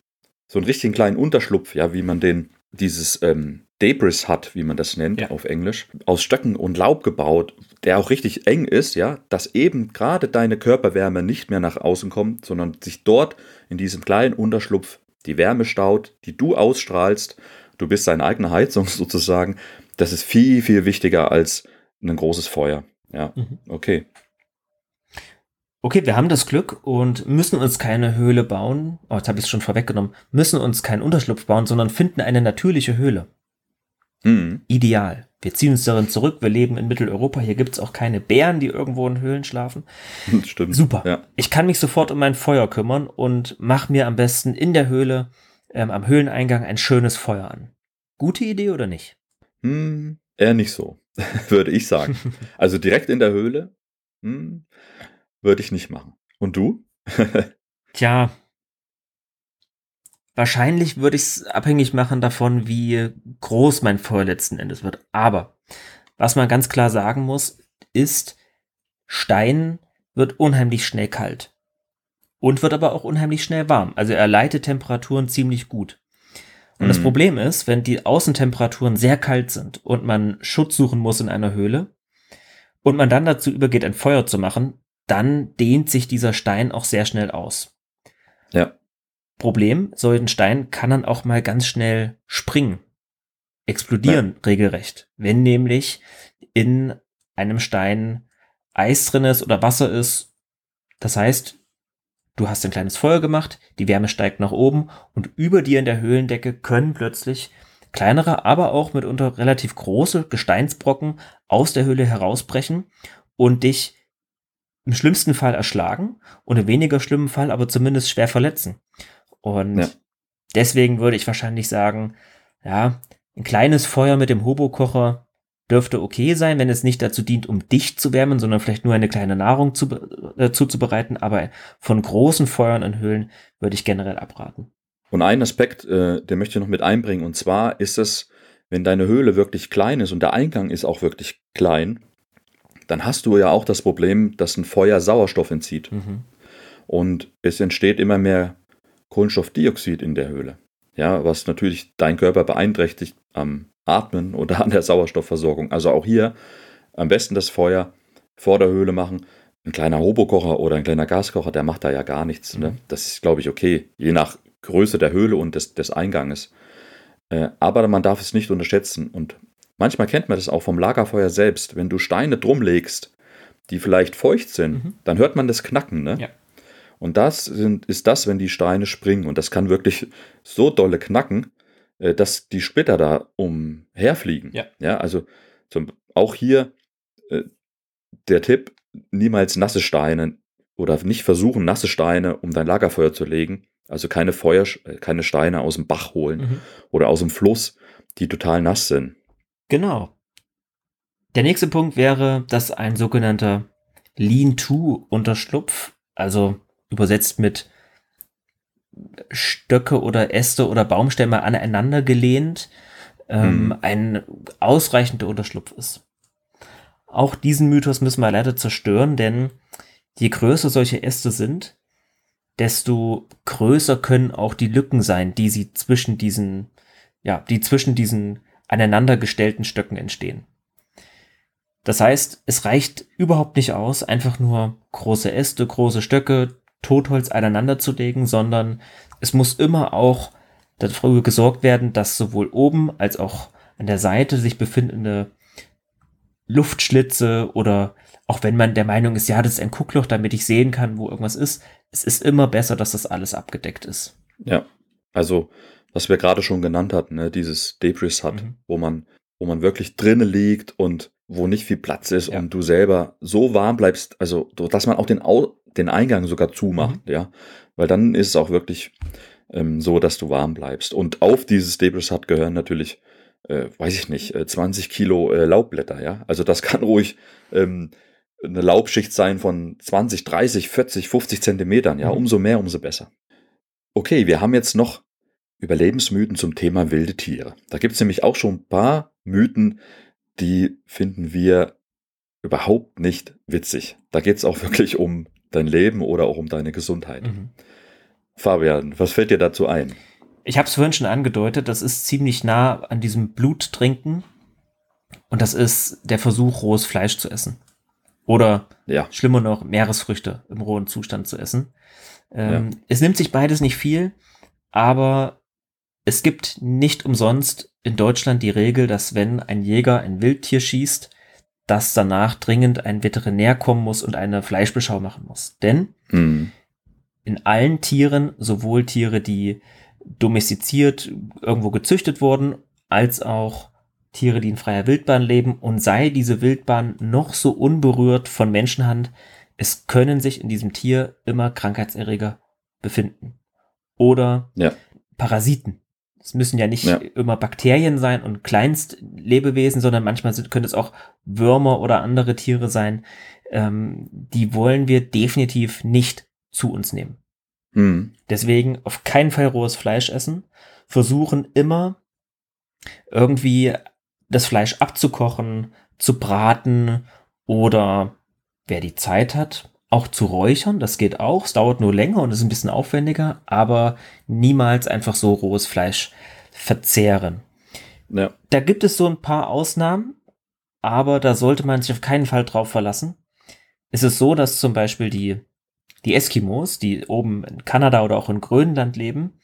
so einen richtigen kleinen Unterschlupf, ja, wie man den, dieses ähm, Debris hat, wie man das nennt Ja. auf Englisch, aus Stöcken und Laub gebaut, der auch richtig eng ist, ja, dass eben gerade deine Körperwärme nicht mehr nach außen kommt, sondern sich dort in diesem kleinen Unterschlupf die Wärme staut, die du ausstrahlst. Du bist deine eigene Heizung sozusagen. Das ist viel, viel wichtiger als ein großes Feuer. Ja, Mhm. okay. Okay, wir haben das Glück und müssen uns keine Höhle bauen. Oh, jetzt habe ich es schon vorweggenommen. Müssen uns keinen Unterschlupf bauen, sondern finden eine natürliche Höhle. Hm. Ideal. Wir ziehen uns darin zurück. Wir leben in Mitteleuropa. Hier gibt es auch keine Bären, die irgendwo in Höhlen schlafen. Stimmt. Super. Ja. Ich kann mich sofort um mein Feuer kümmern und mache mir am besten in der Höhle, ähm, am Höhleneingang, ein schönes Feuer an. Gute Idee oder nicht? Hm, eher nicht so, würde ich sagen. Also direkt in der Höhle hm, würde ich nicht machen. Und du? Tja, wahrscheinlich würde ich es abhängig machen davon, wie groß mein Feuer letzten Endes wird. Aber was man ganz klar sagen muss, ist, Stein wird unheimlich schnell kalt. Und wird aber auch unheimlich schnell warm. Also er leitet Temperaturen ziemlich gut. Und das Mhm. Problem ist, wenn die Außentemperaturen sehr kalt sind und man Schutz suchen muss in einer Höhle und man dann dazu übergeht, ein Feuer zu machen, dann dehnt sich dieser Stein auch sehr schnell aus. Ja. Problem, so ein Stein kann dann auch mal ganz schnell springen, explodieren regelrecht. Wenn nämlich in einem Stein Eis drin ist oder Wasser ist, das heißt, du hast ein kleines Feuer gemacht, die Wärme steigt nach oben und über dir in der Höhlendecke können plötzlich kleinere, aber auch mitunter relativ große Gesteinsbrocken aus der Höhle herausbrechen und dich im schlimmsten Fall erschlagen und im weniger schlimmen Fall aber zumindest schwer verletzen. Und Ja. deswegen würde ich wahrscheinlich sagen, ja, ein kleines Feuer mit dem Hobokocher dürfte okay sein, wenn es nicht dazu dient, um dich zu wärmen, sondern vielleicht nur eine kleine Nahrung zu, äh, zuzubereiten. Aber von großen Feuern in Höhlen würde ich generell abraten. Und einen Aspekt, äh, den möchte ich noch mit einbringen, und zwar ist es, wenn deine Höhle wirklich klein ist und der Eingang ist auch wirklich klein, dann hast du ja auch das Problem, dass ein Feuer Sauerstoff entzieht. Mhm. Und es entsteht immer mehr Kohlenstoffdioxid in der Höhle. Ja, was natürlich deinen Körper beeinträchtigt am Atmen oder an der Sauerstoffversorgung. Also auch hier am besten das Feuer vor der Höhle machen. Ein kleiner Hobokocher oder ein kleiner Gaskocher, der macht da ja gar nichts. Ne? Mhm. Das ist, glaube ich, okay, je nach Größe der Höhle und des, des Einganges. Äh, aber man darf es nicht unterschätzen. Und manchmal kennt man das auch vom Lagerfeuer selbst. Wenn du Steine drumlegst, die vielleicht feucht sind, Mhm. dann hört man das Knacken. Ne? Ja. Und das sind, ist das, wenn die Steine springen. Und das kann wirklich so dolle knacken, dass die Splitter da umherfliegen. Ja. ja also zum, auch hier äh, der Tipp, niemals nasse Steine oder nicht versuchen, nasse Steine um dein Lagerfeuer zu legen. Also keine Feuer, äh, keine Steine aus dem Bach holen Mhm. oder aus dem Fluss, die total nass sind. Genau. Der nächste Punkt wäre, dass ein sogenannter Lean-to-Unterschlupf, also übersetzt mit Stöcke oder Äste oder Baumstämme aneinander gelehnt, ähm, Mhm. ein ausreichender Unterschlupf ist. Auch diesen Mythos müssen wir leider zerstören, denn je größer solche Äste sind, desto größer können auch die Lücken sein, die sie zwischen diesen, ja, die zwischen diesen aneinandergestellten Stöcken entstehen. Das heißt, es reicht überhaupt nicht aus, einfach nur große Äste, große Stöcke, Totholz aneinander zu legen, sondern es muss immer auch dafür gesorgt werden, dass sowohl oben als auch an der Seite sich befindende Luftschlitze oder auch wenn man der Meinung ist, ja, das ist ein Guckloch, damit ich sehen kann, wo irgendwas ist, es ist immer besser, dass das alles abgedeckt ist. Ja, also was wir gerade schon genannt hatten, ne, dieses Debris hat, mhm. wo man, wo man wirklich drinnen liegt und wo nicht viel Platz ist ja. und du selber so warm bleibst, also dass man auch den, Au den Eingang sogar zumacht, mhm. ja, weil dann ist es auch wirklich ähm, so, dass du warm bleibst. Und auf dieses Debris hat gehören natürlich, äh, weiß ich nicht, äh, 20 Kilo äh, Laubblätter, ja, also das kann ruhig ähm, eine Laubschicht sein von 20, 30, 40, 50 Zentimetern. Ja, mhm. umso mehr, umso besser. Okay, wir haben jetzt noch Überlebensmythen zum Thema wilde Tiere. Da gibt es nämlich auch schon ein paar Mythen, die finden wir überhaupt nicht witzig. Da geht es auch wirklich um dein Leben oder auch um deine Gesundheit. Mhm. Fabian, was fällt dir dazu ein? Ich habe es vorhin schon angedeutet, das ist ziemlich nah an diesem Bluttrinken und das ist der Versuch, rohes Fleisch zu essen. Oder ja. schlimmer noch, Meeresfrüchte im rohen Zustand zu essen. Ähm, ja. Es nimmt sich beides nicht viel, aber es gibt nicht umsonst in Deutschland die Regel, dass wenn ein Jäger ein Wildtier schießt, dass danach dringend ein Veterinär kommen muss und eine Fleischbeschau machen muss. Denn mhm. in allen Tieren, sowohl Tiere, die domestiziert irgendwo gezüchtet wurden, als auch Tiere, die in freier Wildbahn leben und sei diese Wildbahn noch so unberührt von Menschenhand, es können sich in diesem Tier immer Krankheitserreger befinden. Oder ja. Parasiten. Es müssen ja nicht ja. immer Bakterien sein und Kleinstlebewesen, sondern manchmal sind, können es auch Würmer oder andere Tiere sein. Ähm, die wollen wir definitiv nicht zu uns nehmen. Mhm. Deswegen auf keinen Fall rohes Fleisch essen. Versuchen immer irgendwie das Fleisch abzukochen, zu braten oder wer die Zeit hat, auch zu räuchern. Das geht auch. Es dauert nur länger und ist ein bisschen aufwendiger, aber niemals einfach so rohes Fleisch verzehren. Ja. Da gibt es so ein paar Ausnahmen, aber da sollte man sich auf keinen Fall drauf verlassen. Es ist so, dass zum Beispiel die, die Eskimos, die oben in Kanada oder auch in Grönland leben,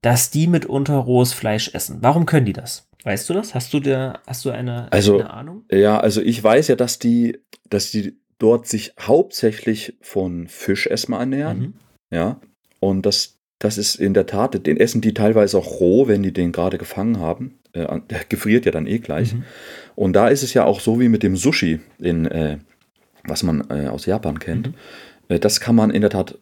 dass die mitunter rohes Fleisch essen. Warum können die das? Weißt du das? Hast du da, hast du eine, also, eine Ahnung? Ja, also ich weiß ja, dass die, dass die dort sich hauptsächlich von Fisch erstmal ernähren. Mhm. Ja. Und das, das ist in der Tat, den essen die teilweise auch roh, wenn die den gerade gefangen haben. Äh, der gefriert ja dann eh gleich. Mhm. Und da ist es ja auch so wie mit dem Sushi, in, äh, was man äh, aus Japan kennt. Mhm. Äh, das kann man in der Tat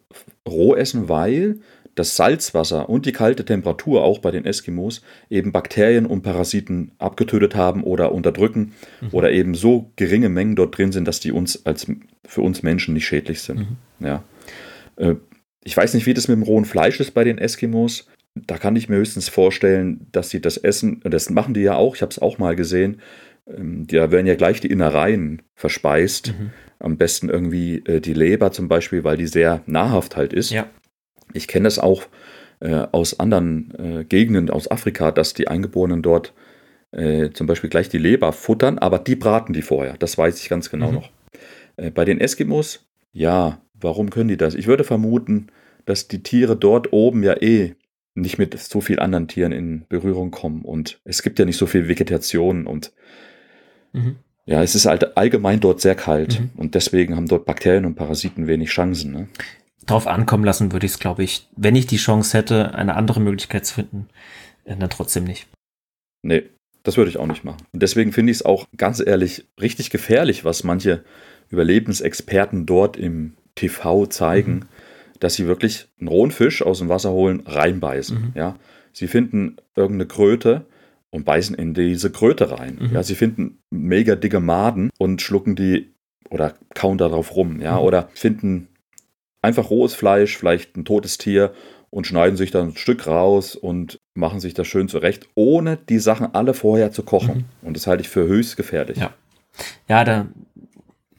roh essen, weil das Salzwasser und die kalte Temperatur auch bei den Eskimos eben Bakterien und Parasiten abgetötet haben oder unterdrücken mhm. oder eben so geringe Mengen dort drin sind, dass die uns als für uns Menschen nicht schädlich sind. Mhm. Ja. Äh, ich weiß nicht, wie das mit dem rohen Fleisch ist bei den Eskimos. Da kann ich mir höchstens vorstellen, dass sie das essen, und das machen die ja auch, ich habe es auch mal gesehen, ähm, da werden ja gleich die Innereien verspeist. Mhm. Am besten irgendwie äh, die Leber zum Beispiel, weil die sehr nahrhaft halt ist. Ja. Ich kenne es auch äh, aus anderen äh, Gegenden aus Afrika, dass die Eingeborenen dort äh, zum Beispiel gleich die Leber futtern, aber die braten die vorher. Das weiß ich ganz genau mhm. noch. Äh, bei den Eskimos, ja, warum können die das? Ich würde vermuten, dass die Tiere dort oben ja eh nicht mit so vielen anderen Tieren in Berührung kommen und es gibt ja nicht so viel Vegetation und mhm. ja, es ist halt allgemein dort sehr kalt mhm. und deswegen haben dort Bakterien und Parasiten wenig Chancen. Ne? Drauf ankommen lassen würde ich es, glaube ich, wenn ich die Chance hätte, eine andere Möglichkeit zu finden, äh, dann trotzdem nicht. Nee, das würde ich auch nicht machen. Und deswegen finde ich es auch ganz ehrlich richtig gefährlich, was manche Überlebensexperten dort im TV zeigen, mhm. dass sie wirklich einen rohen Fisch aus dem Wasser holen, reinbeißen. Mhm. Ja? Sie finden irgendeine Kröte und beißen in diese Kröte rein. Mhm. Ja, sie finden mega dicke Maden und schlucken die oder kauen darauf rum. Ja, mhm. oder finden einfach rohes Fleisch, vielleicht ein totes Tier und schneiden sich dann ein Stück raus und machen sich das schön zurecht, ohne die Sachen alle vorher zu kochen. Mhm. Und das halte ich für höchst gefährlich. Ja, ja da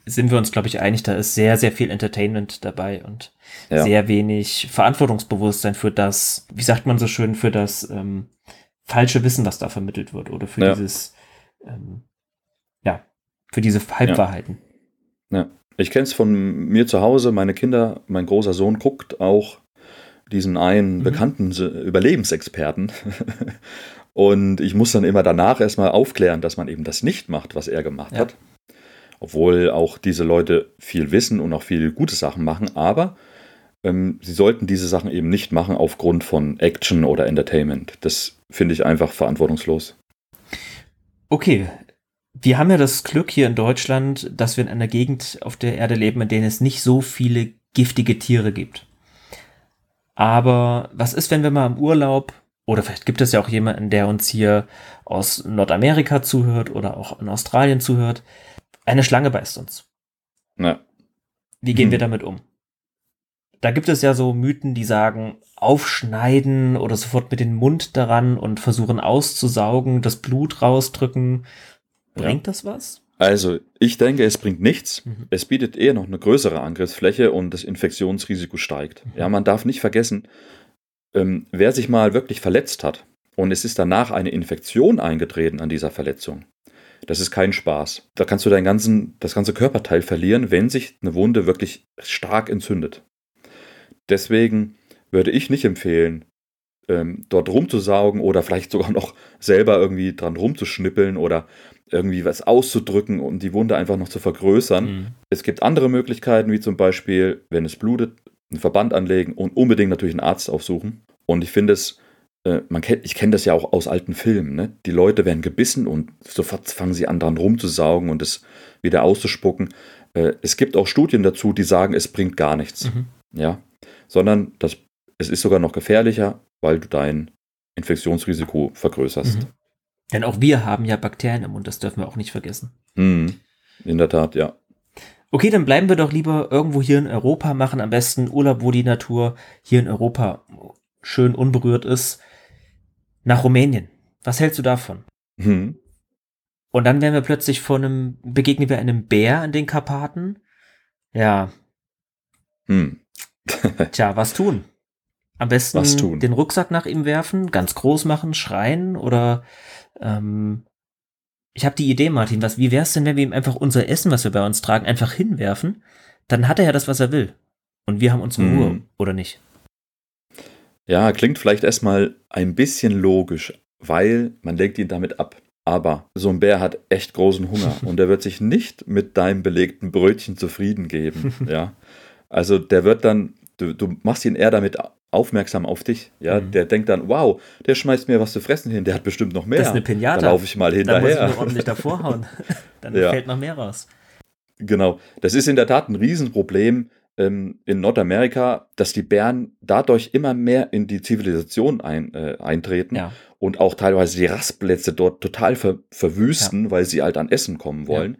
sind wir uns, glaube ich, einig, da ist sehr, sehr viel Entertainment dabei und ja. sehr wenig Verantwortungsbewusstsein für das, wie sagt man so schön, für das ähm, falsche Wissen, was da vermittelt wird oder für ja. dieses, ähm, ja, für diese Halbwahrheiten. Ja. Ich kenne es von mir zu Hause, meine Kinder, mein großer Sohn guckt auch diesen einen mhm. bekannten Überlebensexperten. Und ich muss dann immer danach erstmal aufklären, dass man eben das nicht macht, was er gemacht ja. hat. Obwohl auch diese Leute viel wissen und auch viel gute Sachen machen, aber ähm, sie sollten diese Sachen eben nicht machen aufgrund von Action oder Entertainment. Das finde ich einfach verantwortungslos. Okay. Wir haben ja das Glück hier in Deutschland, dass wir in einer Gegend auf der Erde leben, in der es nicht so viele giftige Tiere gibt. Aber was ist, wenn wir mal im Urlaub, oder vielleicht gibt es ja auch jemanden, der uns hier aus Nordamerika zuhört oder auch in Australien zuhört, eine Schlange beißt uns. Ja. Wie gehen hm. wir damit um? Da gibt es ja so Mythen, die sagen, aufschneiden oder sofort mit dem Mund daran und versuchen auszusaugen, das Blut rausdrücken. Bringt ja. das was? Also, ich denke, es bringt nichts. Mhm. Es bietet eher noch eine größere Angriffsfläche und das Infektionsrisiko steigt. Mhm. Ja, man darf nicht vergessen, ähm, wer sich mal wirklich verletzt hat und es ist danach eine Infektion eingetreten an dieser Verletzung, das ist kein Spaß. Da kannst du dein ganzen, das ganze Körperteil verlieren, wenn sich eine Wunde wirklich stark entzündet. Deswegen würde ich nicht empfehlen, ähm, dort rumzusaugen oder vielleicht sogar noch selber irgendwie dran rumzuschnippeln oder irgendwie was auszudrücken, um die Wunde einfach noch zu vergrößern. Mhm. Es gibt andere Möglichkeiten, wie zum Beispiel, wenn es blutet, einen Verband anlegen und unbedingt natürlich einen Arzt aufsuchen. Und ich finde es äh, man kennt, ich kenne das ja auch aus alten Filmen, ne? Die Leute werden gebissen und sofort fangen sie an, dran rumzusaugen und es wieder auszuspucken. Äh, es gibt auch Studien dazu, die sagen, es bringt gar nichts. Mhm. Ja. Sondern das, es ist sogar noch gefährlicher, weil du dein Infektionsrisiko vergrößerst. Mhm. Denn auch wir haben ja Bakterien im Mund, das dürfen wir auch nicht vergessen. Mhm. In der Tat, ja. Okay, dann bleiben wir doch lieber irgendwo hier in Europa, machen am besten Urlaub, wo die Natur hier in Europa schön unberührt ist nach Rumänien. Was hältst du davon? Hm. Und dann wären wir plötzlich vor einem, begegnen wir einem Bär in den Karpaten. Ja. Hm. Tja, was tun? Am besten tun? den Rucksack nach ihm werfen, ganz groß machen, schreien oder ähm, ich habe die Idee, Martin, was, wie wär's denn, wenn wir ihm einfach unser Essen, was wir bei uns tragen, einfach hinwerfen? Dann hat er ja das, was er will. Und wir haben unsere hm. Ruhe, oder nicht? Ja, klingt vielleicht erstmal ein bisschen logisch, weil man lenkt ihn damit ab. Aber so ein Bär hat echt großen Hunger und der wird sich nicht mit deinem belegten Brötchen zufrieden geben. ja. Also der wird dann, du, du machst ihn eher damit aufmerksam auf dich. Ja, mhm. der denkt dann, wow, der schmeißt mir was zu fressen hin, der hat bestimmt noch mehr. Das ist eine Pinata. Da laufe ich mal hinterher. Da muss ich nur ordentlich davor hauen. dann ja. fällt noch mehr raus. Genau. Das ist in der Tat ein Riesenproblem ähm, in Nordamerika, dass die Bären dadurch immer mehr in die Zivilisation ein, äh, eintreten ja. und auch teilweise die Rastplätze dort total ver verwüsten, ja. weil sie halt an Essen kommen wollen.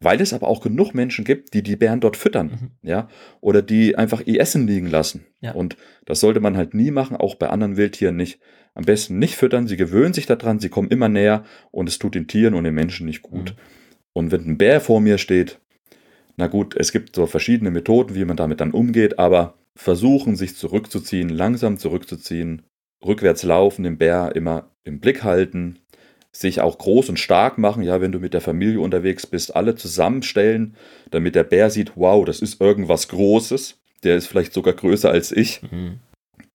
Ja. Weil es aber auch genug Menschen gibt, die die Bären dort füttern, mhm. ja, oder die einfach ihr Essen liegen lassen. Und das sollte man halt nie machen, auch bei anderen Wildtieren nicht. Am besten nicht füttern, sie gewöhnen sich daran, sie kommen immer näher und es tut den Tieren und den Menschen nicht gut. Mhm. Und wenn ein Bär vor mir steht, na gut, es gibt so verschiedene Methoden, wie man damit dann umgeht, aber versuchen, sich zurückzuziehen, langsam zurückzuziehen, rückwärts laufen, den Bär immer im Blick halten, sich auch groß und stark machen, ja, wenn du mit der Familie unterwegs bist, alle zusammenstellen, damit der Bär sieht, wow, das ist irgendwas Großes, der ist vielleicht sogar größer als ich, mhm.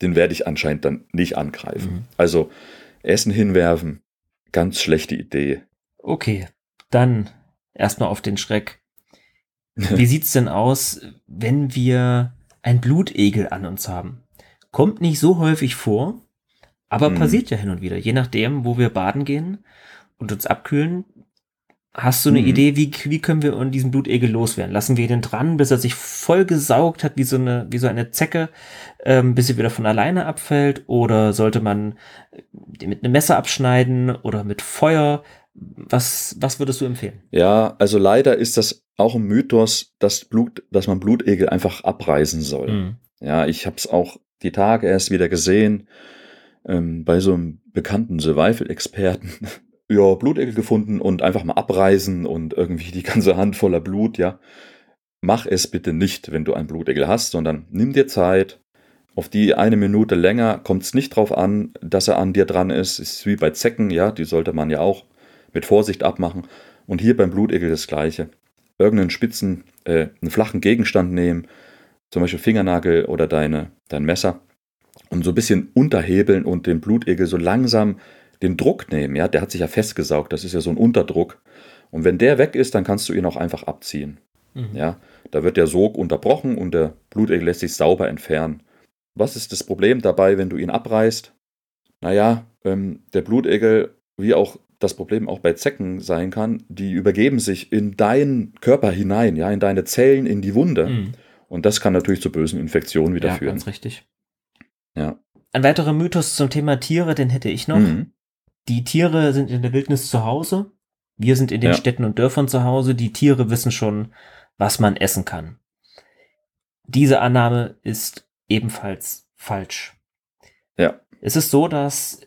den werde ich anscheinend dann nicht angreifen. Mhm. Also Essen hinwerfen, ganz schlechte Idee. Okay, dann erstmal auf den Schreck wie sieht's denn aus, wenn wir ein Blutegel an uns haben? Kommt nicht so häufig vor, aber mhm. passiert ja hin und wieder. Je nachdem, wo wir baden gehen und uns abkühlen, Hast du eine mhm. Idee, wie, wie können wir diesen Blutegel loswerden? Lassen wir den dran, bis er sich voll gesaugt hat, wie so eine, wie so eine Zecke, ähm, bis er wieder von alleine abfällt? Oder sollte man den mit einem Messer abschneiden oder mit Feuer? Was, was würdest du empfehlen? Ja, also leider ist das auch ein Mythos, dass, Blut, dass man Blutegel einfach abreißen soll. Mhm. Ja, ich habe es auch die Tage erst wieder gesehen ähm, bei so einem bekannten Survival-Experten. ja, Blutegel gefunden und einfach mal abreißen und irgendwie die ganze Hand voller Blut, ja. mach es bitte nicht, wenn du einen Blutegel hast, sondern nimm dir Zeit. Auf die eine Minute länger kommt es nicht drauf an, dass er an dir dran ist. Ist wie bei Zecken, ja, die sollte man ja auch mit Vorsicht abmachen. Und hier beim Blutegel das Gleiche. Irgendeinen spitzen, äh, einen flachen Gegenstand nehmen, zum Beispiel Fingernagel oder deine, dein Messer und so ein bisschen unterhebeln und den Blutegel so langsam den Druck nehmen. Ja, der hat sich ja festgesaugt, das ist ja so ein Unterdruck. Und wenn der weg ist, dann kannst du ihn auch einfach abziehen. Mhm. Ja, da wird der Sog unterbrochen und der Blutegel lässt sich sauber entfernen. Was ist das Problem dabei, wenn du ihn abreißt? Naja, ähm, der Blutegel, wie auch das Problem auch bei Zecken sein kann, die übergeben sich in deinen Körper hinein, ja, in deine Zellen, in die Wunde. Mhm. Und das kann natürlich zu bösen Infektionen wieder ja, führen. Ganz richtig. Ja. Ein weiterer Mythos zum Thema Tiere, den hätte ich noch. Mhm. Die Tiere sind in der Wildnis zu Hause. Wir sind in den ja. Städten und Dörfern zu Hause. Die Tiere wissen schon, was man essen kann. Diese Annahme ist ebenfalls falsch. Ja. Es ist so, dass,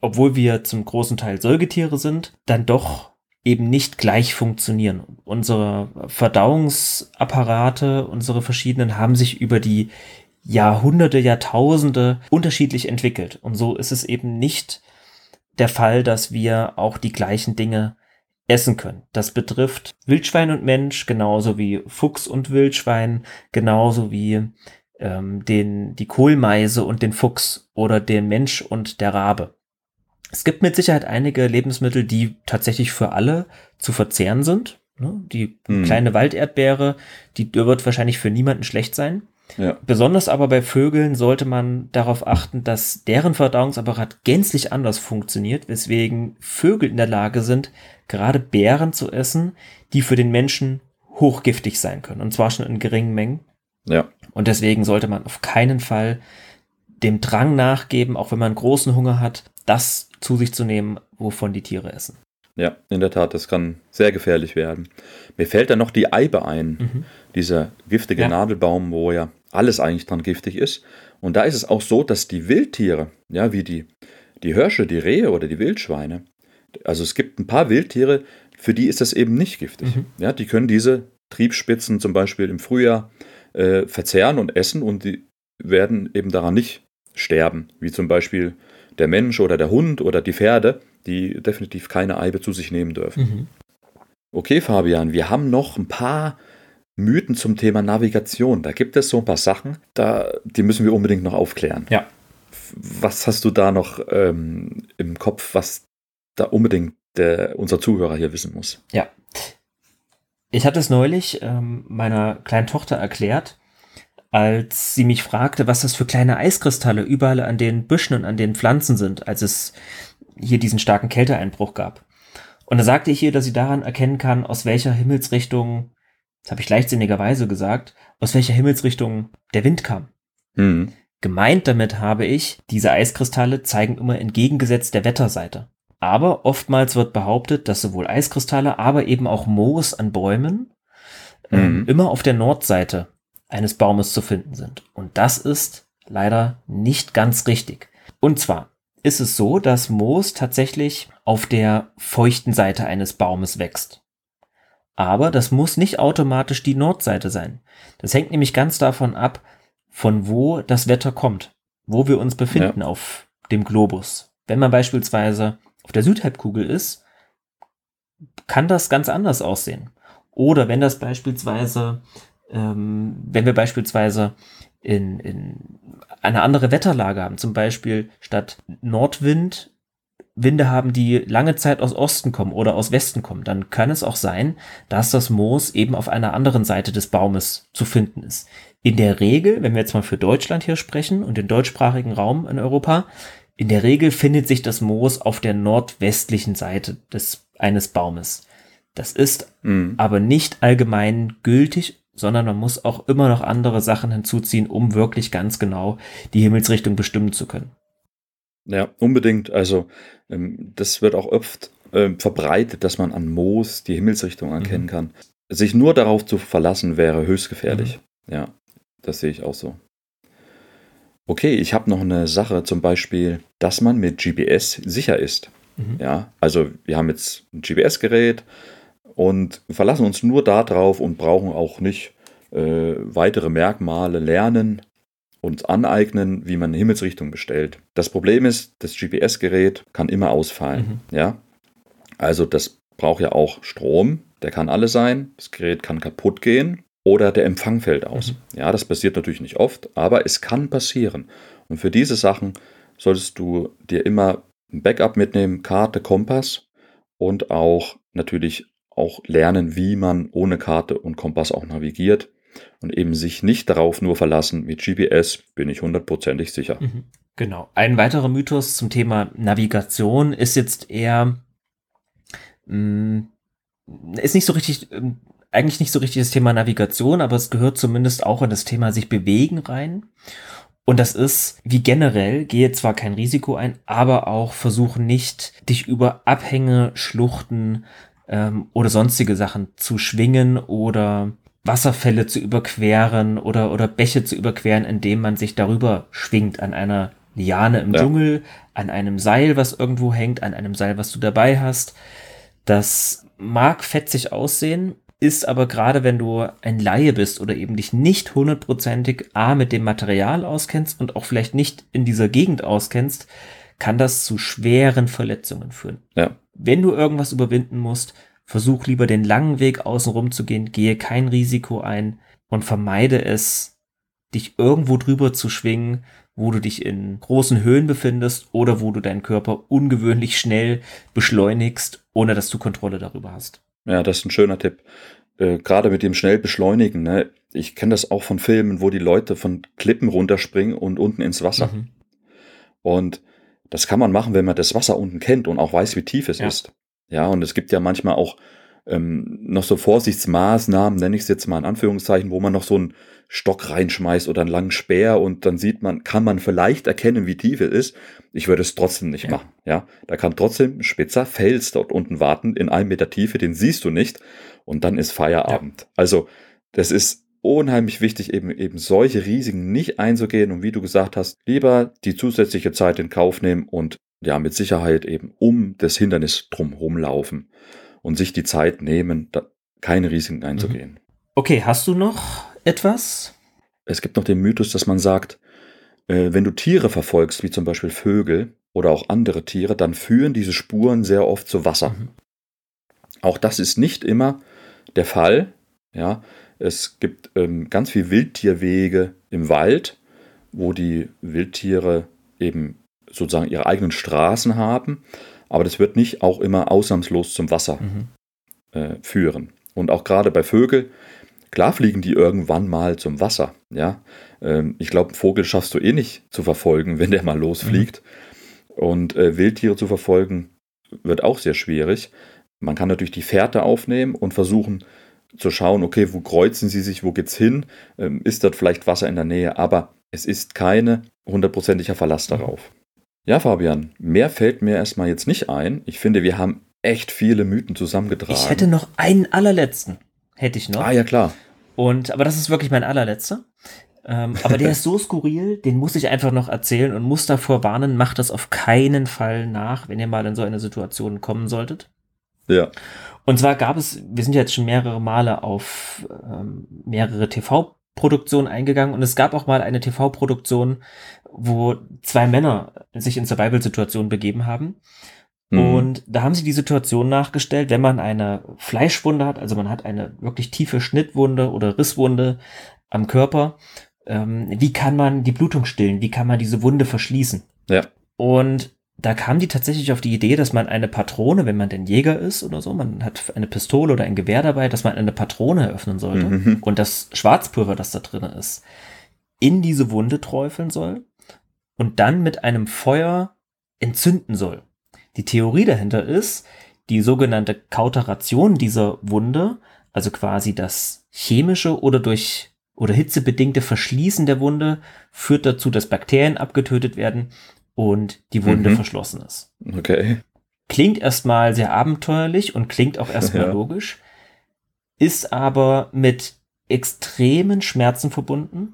obwohl wir zum großen Teil Säugetiere sind, dann doch eben nicht gleich funktionieren. Unsere Verdauungsapparate, unsere verschiedenen haben sich über die Jahrhunderte, Jahrtausende unterschiedlich entwickelt. Und so ist es eben nicht der Fall, dass wir auch die gleichen Dinge essen können. Das betrifft Wildschwein und Mensch, genauso wie Fuchs und Wildschwein, genauso wie ähm, den, die Kohlmeise und den Fuchs oder den Mensch und der Rabe. Es gibt mit Sicherheit einige Lebensmittel, die tatsächlich für alle zu verzehren sind. Ne? Die hm. kleine Walderdbeere, die wird wahrscheinlich für niemanden schlecht sein. Ja. Besonders aber bei Vögeln sollte man darauf achten, dass deren Verdauungsapparat gänzlich anders funktioniert, weswegen Vögel in der Lage sind, gerade Beeren zu essen, die für den Menschen hochgiftig sein können. Und zwar schon in geringen Mengen. Ja. Und deswegen sollte man auf keinen Fall dem Drang nachgeben, auch wenn man großen Hunger hat, das zu sich zu nehmen, wovon die Tiere essen. Ja, in der Tat, das kann sehr gefährlich werden. Mir fällt da noch die Eibe ein, mhm. dieser giftige ja. Nadelbaum, wo ja alles eigentlich dran giftig ist. Und da ist es auch so, dass die Wildtiere, ja, wie die, die Hirsche, die Rehe oder die Wildschweine, also es gibt ein paar Wildtiere, für die ist das eben nicht giftig. Mhm. Ja, die können diese Triebspitzen zum Beispiel im Frühjahr äh, verzehren und essen und die werden eben daran nicht sterben, wie zum Beispiel der Mensch oder der Hund oder die Pferde, die definitiv keine Eibe zu sich nehmen dürfen. Mhm. Okay, Fabian, wir haben noch ein paar Mythen zum Thema Navigation. Da gibt es so ein paar Sachen, da, die müssen wir unbedingt noch aufklären. Ja. Was hast du da noch ähm, im Kopf, was da unbedingt der, unser Zuhörer hier wissen muss? Ja. Ich hatte es neulich ähm, meiner kleinen Tochter erklärt, als sie mich fragte, was das für kleine Eiskristalle überall an den Büschen und an den Pflanzen sind, als es hier diesen starken Kälteeinbruch gab. Und da sagte ich ihr, dass sie daran erkennen kann, aus welcher Himmelsrichtung, das habe ich leichtsinnigerweise gesagt, aus welcher Himmelsrichtung der Wind kam. Mhm. Gemeint damit habe ich, diese Eiskristalle zeigen immer entgegengesetzt der Wetterseite. Aber oftmals wird behauptet, dass sowohl Eiskristalle, aber eben auch Moos an Bäumen ähm, mhm. immer auf der Nordseite eines Baumes zu finden sind. Und das ist leider nicht ganz richtig. Und zwar ist es so, dass Moos tatsächlich auf der feuchten Seite eines Baumes wächst. Aber das muss nicht automatisch die Nordseite sein. Das hängt nämlich ganz davon ab, von wo das Wetter kommt, wo wir uns befinden ja. auf dem Globus. Wenn man beispielsweise auf der Südhalbkugel ist, kann das ganz anders aussehen. Oder wenn das beispielsweise ähm, wenn wir beispielsweise in, in eine andere Wetterlage haben, zum Beispiel statt Nordwind Winde haben, die lange Zeit aus Osten kommen oder aus Westen kommen, dann kann es auch sein, dass das Moos eben auf einer anderen Seite des Baumes zu finden ist. In der Regel, wenn wir jetzt mal für Deutschland hier sprechen und den deutschsprachigen Raum in Europa, in der Regel findet sich das Moos auf der nordwestlichen Seite des, eines Baumes. Das ist mhm. aber nicht allgemein gültig sondern man muss auch immer noch andere Sachen hinzuziehen, um wirklich ganz genau die Himmelsrichtung bestimmen zu können. Ja, unbedingt. Also ähm, das wird auch oft äh, verbreitet, dass man an Moos die Himmelsrichtung erkennen mhm. kann. Sich nur darauf zu verlassen wäre höchst gefährlich. Mhm. Ja, das sehe ich auch so. Okay, ich habe noch eine Sache, zum Beispiel, dass man mit GPS sicher ist. Mhm. Ja, also wir haben jetzt ein GPS-Gerät und verlassen uns nur darauf und brauchen auch nicht äh, weitere Merkmale lernen und aneignen, wie man eine Himmelsrichtung bestellt. Das Problem ist, das GPS-Gerät kann immer ausfallen. Mhm. Ja? Also das braucht ja auch Strom, der kann alle sein, das Gerät kann kaputt gehen oder der Empfang fällt aus. Mhm. Ja, das passiert natürlich nicht oft, aber es kann passieren. Und für diese Sachen solltest du dir immer ein Backup mitnehmen, Karte, Kompass und auch natürlich auch lernen, wie man ohne Karte und Kompass auch navigiert und eben sich nicht darauf nur verlassen, mit GPS bin ich hundertprozentig sicher. Mhm. Genau. Ein weiterer Mythos zum Thema Navigation ist jetzt eher, mm, ist nicht so richtig, eigentlich nicht so richtig das Thema Navigation, aber es gehört zumindest auch in das Thema sich bewegen rein. Und das ist, wie generell, gehe zwar kein Risiko ein, aber auch versuche nicht, dich über Abhänge, Schluchten ähm, oder sonstige Sachen zu schwingen oder Wasserfälle zu überqueren oder, oder Bäche zu überqueren, indem man sich darüber schwingt an einer Liane im ja. Dschungel, an einem Seil, was irgendwo hängt, an einem Seil, was du dabei hast. Das mag fetzig aussehen, ist aber gerade, wenn du ein Laie bist oder eben dich nicht hundertprozentig A mit dem Material auskennst und auch vielleicht nicht in dieser Gegend auskennst, kann das zu schweren Verletzungen führen. Ja. Wenn du irgendwas überwinden musst, versuch lieber den langen Weg außenrum zu gehen, gehe kein Risiko ein und vermeide es, dich irgendwo drüber zu schwingen, wo du dich in großen Höhen befindest oder wo du deinen Körper ungewöhnlich schnell beschleunigst, ohne dass du Kontrolle darüber hast. Ja, das ist ein schöner Tipp. Äh, Gerade mit dem schnell beschleunigen. Ne? Ich kenne das auch von Filmen, wo die Leute von Klippen runterspringen und unten ins Wasser. Mhm. Und das kann man machen, wenn man das Wasser unten kennt und auch weiß, wie tief es ja. ist. Ja, und es gibt ja manchmal auch ähm, noch so Vorsichtsmaßnahmen, nenne ich es jetzt mal in Anführungszeichen, wo man noch so einen Stock reinschmeißt oder einen langen Speer und dann sieht man, kann man vielleicht erkennen, wie tief es ist. Ich würde es trotzdem nicht ja. machen. Ja, da kann trotzdem ein spitzer Fels dort unten warten in einem Meter Tiefe, den siehst du nicht und dann ist Feierabend. Ja. Also das ist unheimlich wichtig, eben, eben solche Risiken nicht einzugehen und wie du gesagt hast, lieber die zusätzliche Zeit in Kauf nehmen und ja, mit Sicherheit eben um das Hindernis drumherum laufen und sich die Zeit nehmen, keine Risiken einzugehen. Mhm. Okay, hast du noch etwas? Es gibt noch den Mythos, dass man sagt, äh, wenn du Tiere verfolgst, wie zum Beispiel Vögel oder auch andere Tiere, dann führen diese Spuren sehr oft zu Wasser. Mhm. Auch das ist nicht immer der Fall. Ja, es gibt ähm, ganz viel Wildtierwege im Wald, wo die Wildtiere eben sozusagen ihre eigenen Straßen haben, aber das wird nicht auch immer ausnahmslos zum Wasser mhm. äh, führen. Und auch gerade bei Vögeln, klar fliegen die irgendwann mal zum Wasser. Ja, ähm, ich glaube, einen Vogel schaffst du eh nicht zu verfolgen, wenn der mal losfliegt. Mhm. Und äh, Wildtiere zu verfolgen wird auch sehr schwierig. Man kann natürlich die Fährte aufnehmen und versuchen zu schauen, okay, wo kreuzen sie sich, wo geht's hin? Ähm, ist dort vielleicht Wasser in der Nähe? Aber es ist keine hundertprozentiger Verlass darauf. Ja, Fabian, mehr fällt mir erstmal jetzt nicht ein. Ich finde, wir haben echt viele Mythen zusammengetragen. Ich hätte noch einen allerletzten. Hätte ich noch. Ah, ja, klar. Und, aber das ist wirklich mein allerletzter. Ähm, aber der ist so skurril, den muss ich einfach noch erzählen und muss davor warnen, macht das auf keinen Fall nach, wenn ihr mal in so eine Situation kommen solltet. Ja. Und zwar gab es, wir sind jetzt schon mehrere Male auf ähm, mehrere TV Produktion eingegangen und es gab auch mal eine TV-Produktion, wo zwei Männer sich in Survival-Situationen begeben haben. Mhm. Und da haben sie die Situation nachgestellt, wenn man eine Fleischwunde hat, also man hat eine wirklich tiefe Schnittwunde oder Risswunde am Körper, ähm, wie kann man die Blutung stillen? Wie kann man diese Wunde verschließen? Ja. Und da kam die tatsächlich auf die Idee, dass man eine Patrone, wenn man denn Jäger ist oder so, man hat eine Pistole oder ein Gewehr dabei, dass man eine Patrone öffnen sollte mhm. und das Schwarzpulver, das da drin ist, in diese Wunde träufeln soll und dann mit einem Feuer entzünden soll. Die Theorie dahinter ist, die sogenannte Kauteration dieser Wunde, also quasi das chemische oder durch oder hitzebedingte Verschließen der Wunde führt dazu, dass Bakterien abgetötet werden und die Wunde mhm. verschlossen ist. Okay. Klingt erstmal sehr abenteuerlich und klingt auch erstmal ja. logisch, ist aber mit extremen Schmerzen verbunden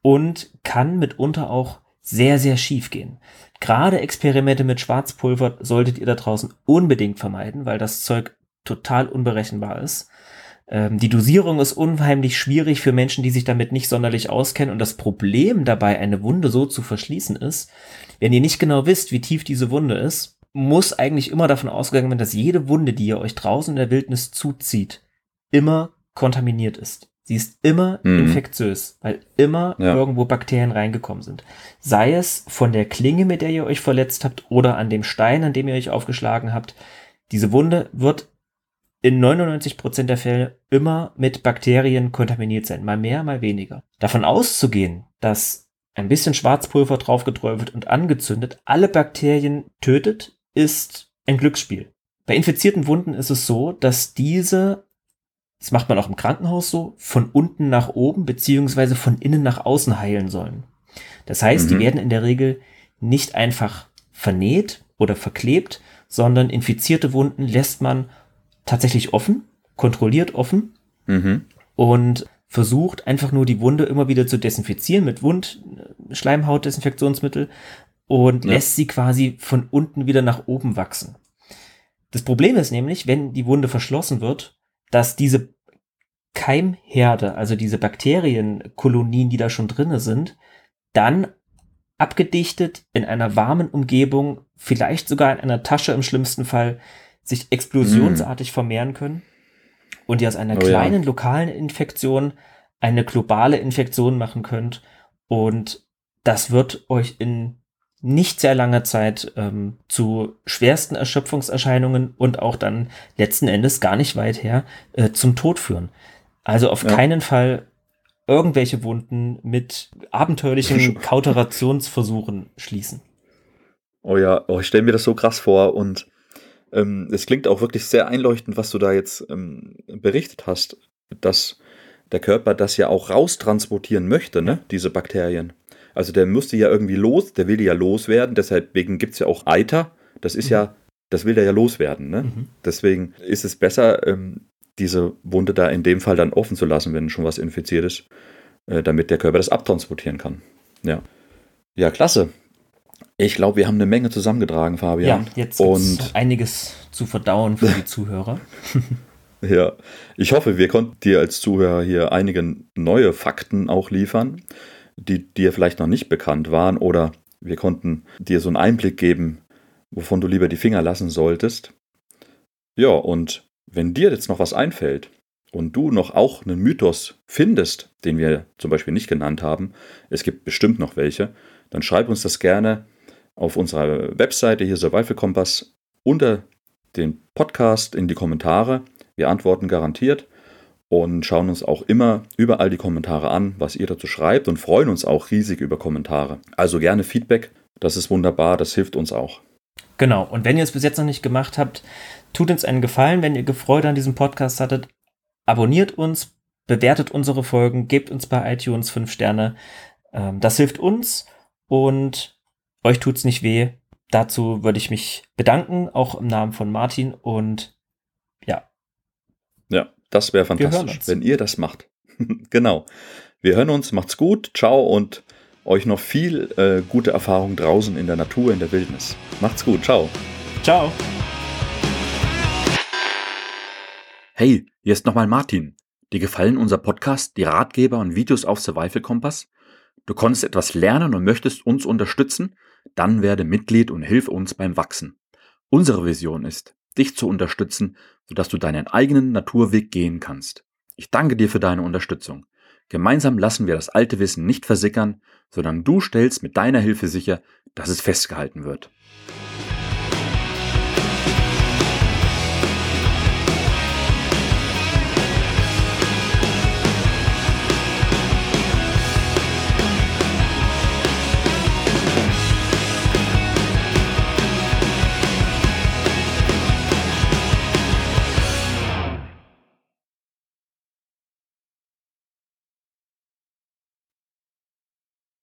und kann mitunter auch sehr, sehr schief gehen. Gerade Experimente mit Schwarzpulver solltet ihr da draußen unbedingt vermeiden, weil das Zeug total unberechenbar ist. Ähm, die Dosierung ist unheimlich schwierig für Menschen, die sich damit nicht sonderlich auskennen. Und das Problem dabei, eine Wunde so zu verschließen, ist, wenn ihr nicht genau wisst, wie tief diese Wunde ist, muss eigentlich immer davon ausgegangen werden, dass jede Wunde, die ihr euch draußen in der Wildnis zuzieht, immer kontaminiert ist. Sie ist immer mhm. infektiös, weil immer ja. irgendwo Bakterien reingekommen sind. Sei es von der Klinge, mit der ihr euch verletzt habt, oder an dem Stein, an dem ihr euch aufgeschlagen habt. Diese Wunde wird in 99 Prozent der Fälle immer mit Bakterien kontaminiert sein, mal mehr, mal weniger. Davon auszugehen, dass ein bisschen Schwarzpulver draufgeträufelt und angezündet alle Bakterien tötet, ist ein Glücksspiel. Bei infizierten Wunden ist es so, dass diese, das macht man auch im Krankenhaus so, von unten nach oben beziehungsweise von innen nach außen heilen sollen. Das heißt, mhm. die werden in der Regel nicht einfach vernäht oder verklebt, sondern infizierte Wunden lässt man tatsächlich offen, kontrolliert offen mhm. und versucht einfach nur die Wunde immer wieder zu desinfizieren mit Wundschleimhautdesinfektionsmittel und ja. lässt sie quasi von unten wieder nach oben wachsen. Das Problem ist nämlich, wenn die Wunde verschlossen wird, dass diese Keimherde, also diese Bakterienkolonien, die da schon drinne sind, dann abgedichtet in einer warmen Umgebung, vielleicht sogar in einer Tasche im schlimmsten Fall, sich explosionsartig mm. vermehren können und ihr aus einer oh, kleinen ja. lokalen Infektion eine globale Infektion machen könnt. Und das wird euch in nicht sehr langer Zeit ähm, zu schwersten Erschöpfungserscheinungen und auch dann letzten Endes gar nicht weit her äh, zum Tod führen. Also auf ja. keinen Fall irgendwelche Wunden mit abenteuerlichen Kauterationsversuchen schließen. Oh ja, oh, ich stelle mir das so krass vor und ähm, es klingt auch wirklich sehr einleuchtend, was du da jetzt ähm, berichtet hast, dass der Körper das ja auch raustransportieren möchte, ne? diese Bakterien. Also der müsste ja irgendwie los, der will ja loswerden, deswegen gibt es ja auch Eiter. Das ist mhm. ja, das will der ja loswerden. Ne? Mhm. Deswegen ist es besser, ähm, diese Wunde da in dem Fall dann offen zu lassen, wenn schon was infiziert ist, äh, damit der Körper das abtransportieren kann. Ja. Ja, klasse. Ich glaube, wir haben eine Menge zusammengetragen, Fabian. Ja, jetzt und einiges zu verdauen für die Zuhörer. ja, ich hoffe, wir konnten dir als Zuhörer hier einige neue Fakten auch liefern die dir vielleicht noch nicht bekannt waren oder wir konnten dir so einen Einblick geben, wovon du lieber die Finger lassen solltest. Ja, und wenn dir jetzt noch was einfällt und du noch auch einen Mythos findest, den wir zum Beispiel nicht genannt haben, es gibt bestimmt noch welche, dann schreib uns das gerne auf unserer Webseite hier Survival Kompass unter den Podcast in die Kommentare. Wir antworten garantiert und schauen uns auch immer überall die Kommentare an, was ihr dazu schreibt und freuen uns auch riesig über Kommentare. Also gerne Feedback, das ist wunderbar, das hilft uns auch. Genau, und wenn ihr es bis jetzt noch nicht gemacht habt, tut uns einen Gefallen, wenn ihr Freude an diesem Podcast hattet, abonniert uns, bewertet unsere Folgen, gebt uns bei iTunes 5 Sterne. Ähm, das hilft uns und euch tut es nicht weh. Dazu würde ich mich bedanken, auch im Namen von Martin und ja. Ja, das wäre fantastisch, wenn ihr das macht. genau. Wir hören uns, macht's gut, ciao und euch noch viel äh, gute Erfahrung draußen in der Natur, in der Wildnis. Macht's gut, ciao. Ciao. Hey, hier ist nochmal Martin. Dir gefallen unser Podcast, die Ratgeber und Videos auf Survival Kompass? Du konntest etwas lernen und möchtest uns unterstützen? Dann werde Mitglied und hilf uns beim Wachsen. Unsere Vision ist, dich zu unterstützen, sodass du deinen eigenen Naturweg gehen kannst. Ich danke dir für deine Unterstützung. Gemeinsam lassen wir das alte Wissen nicht versickern, sondern du stellst mit deiner Hilfe sicher, dass es festgehalten wird.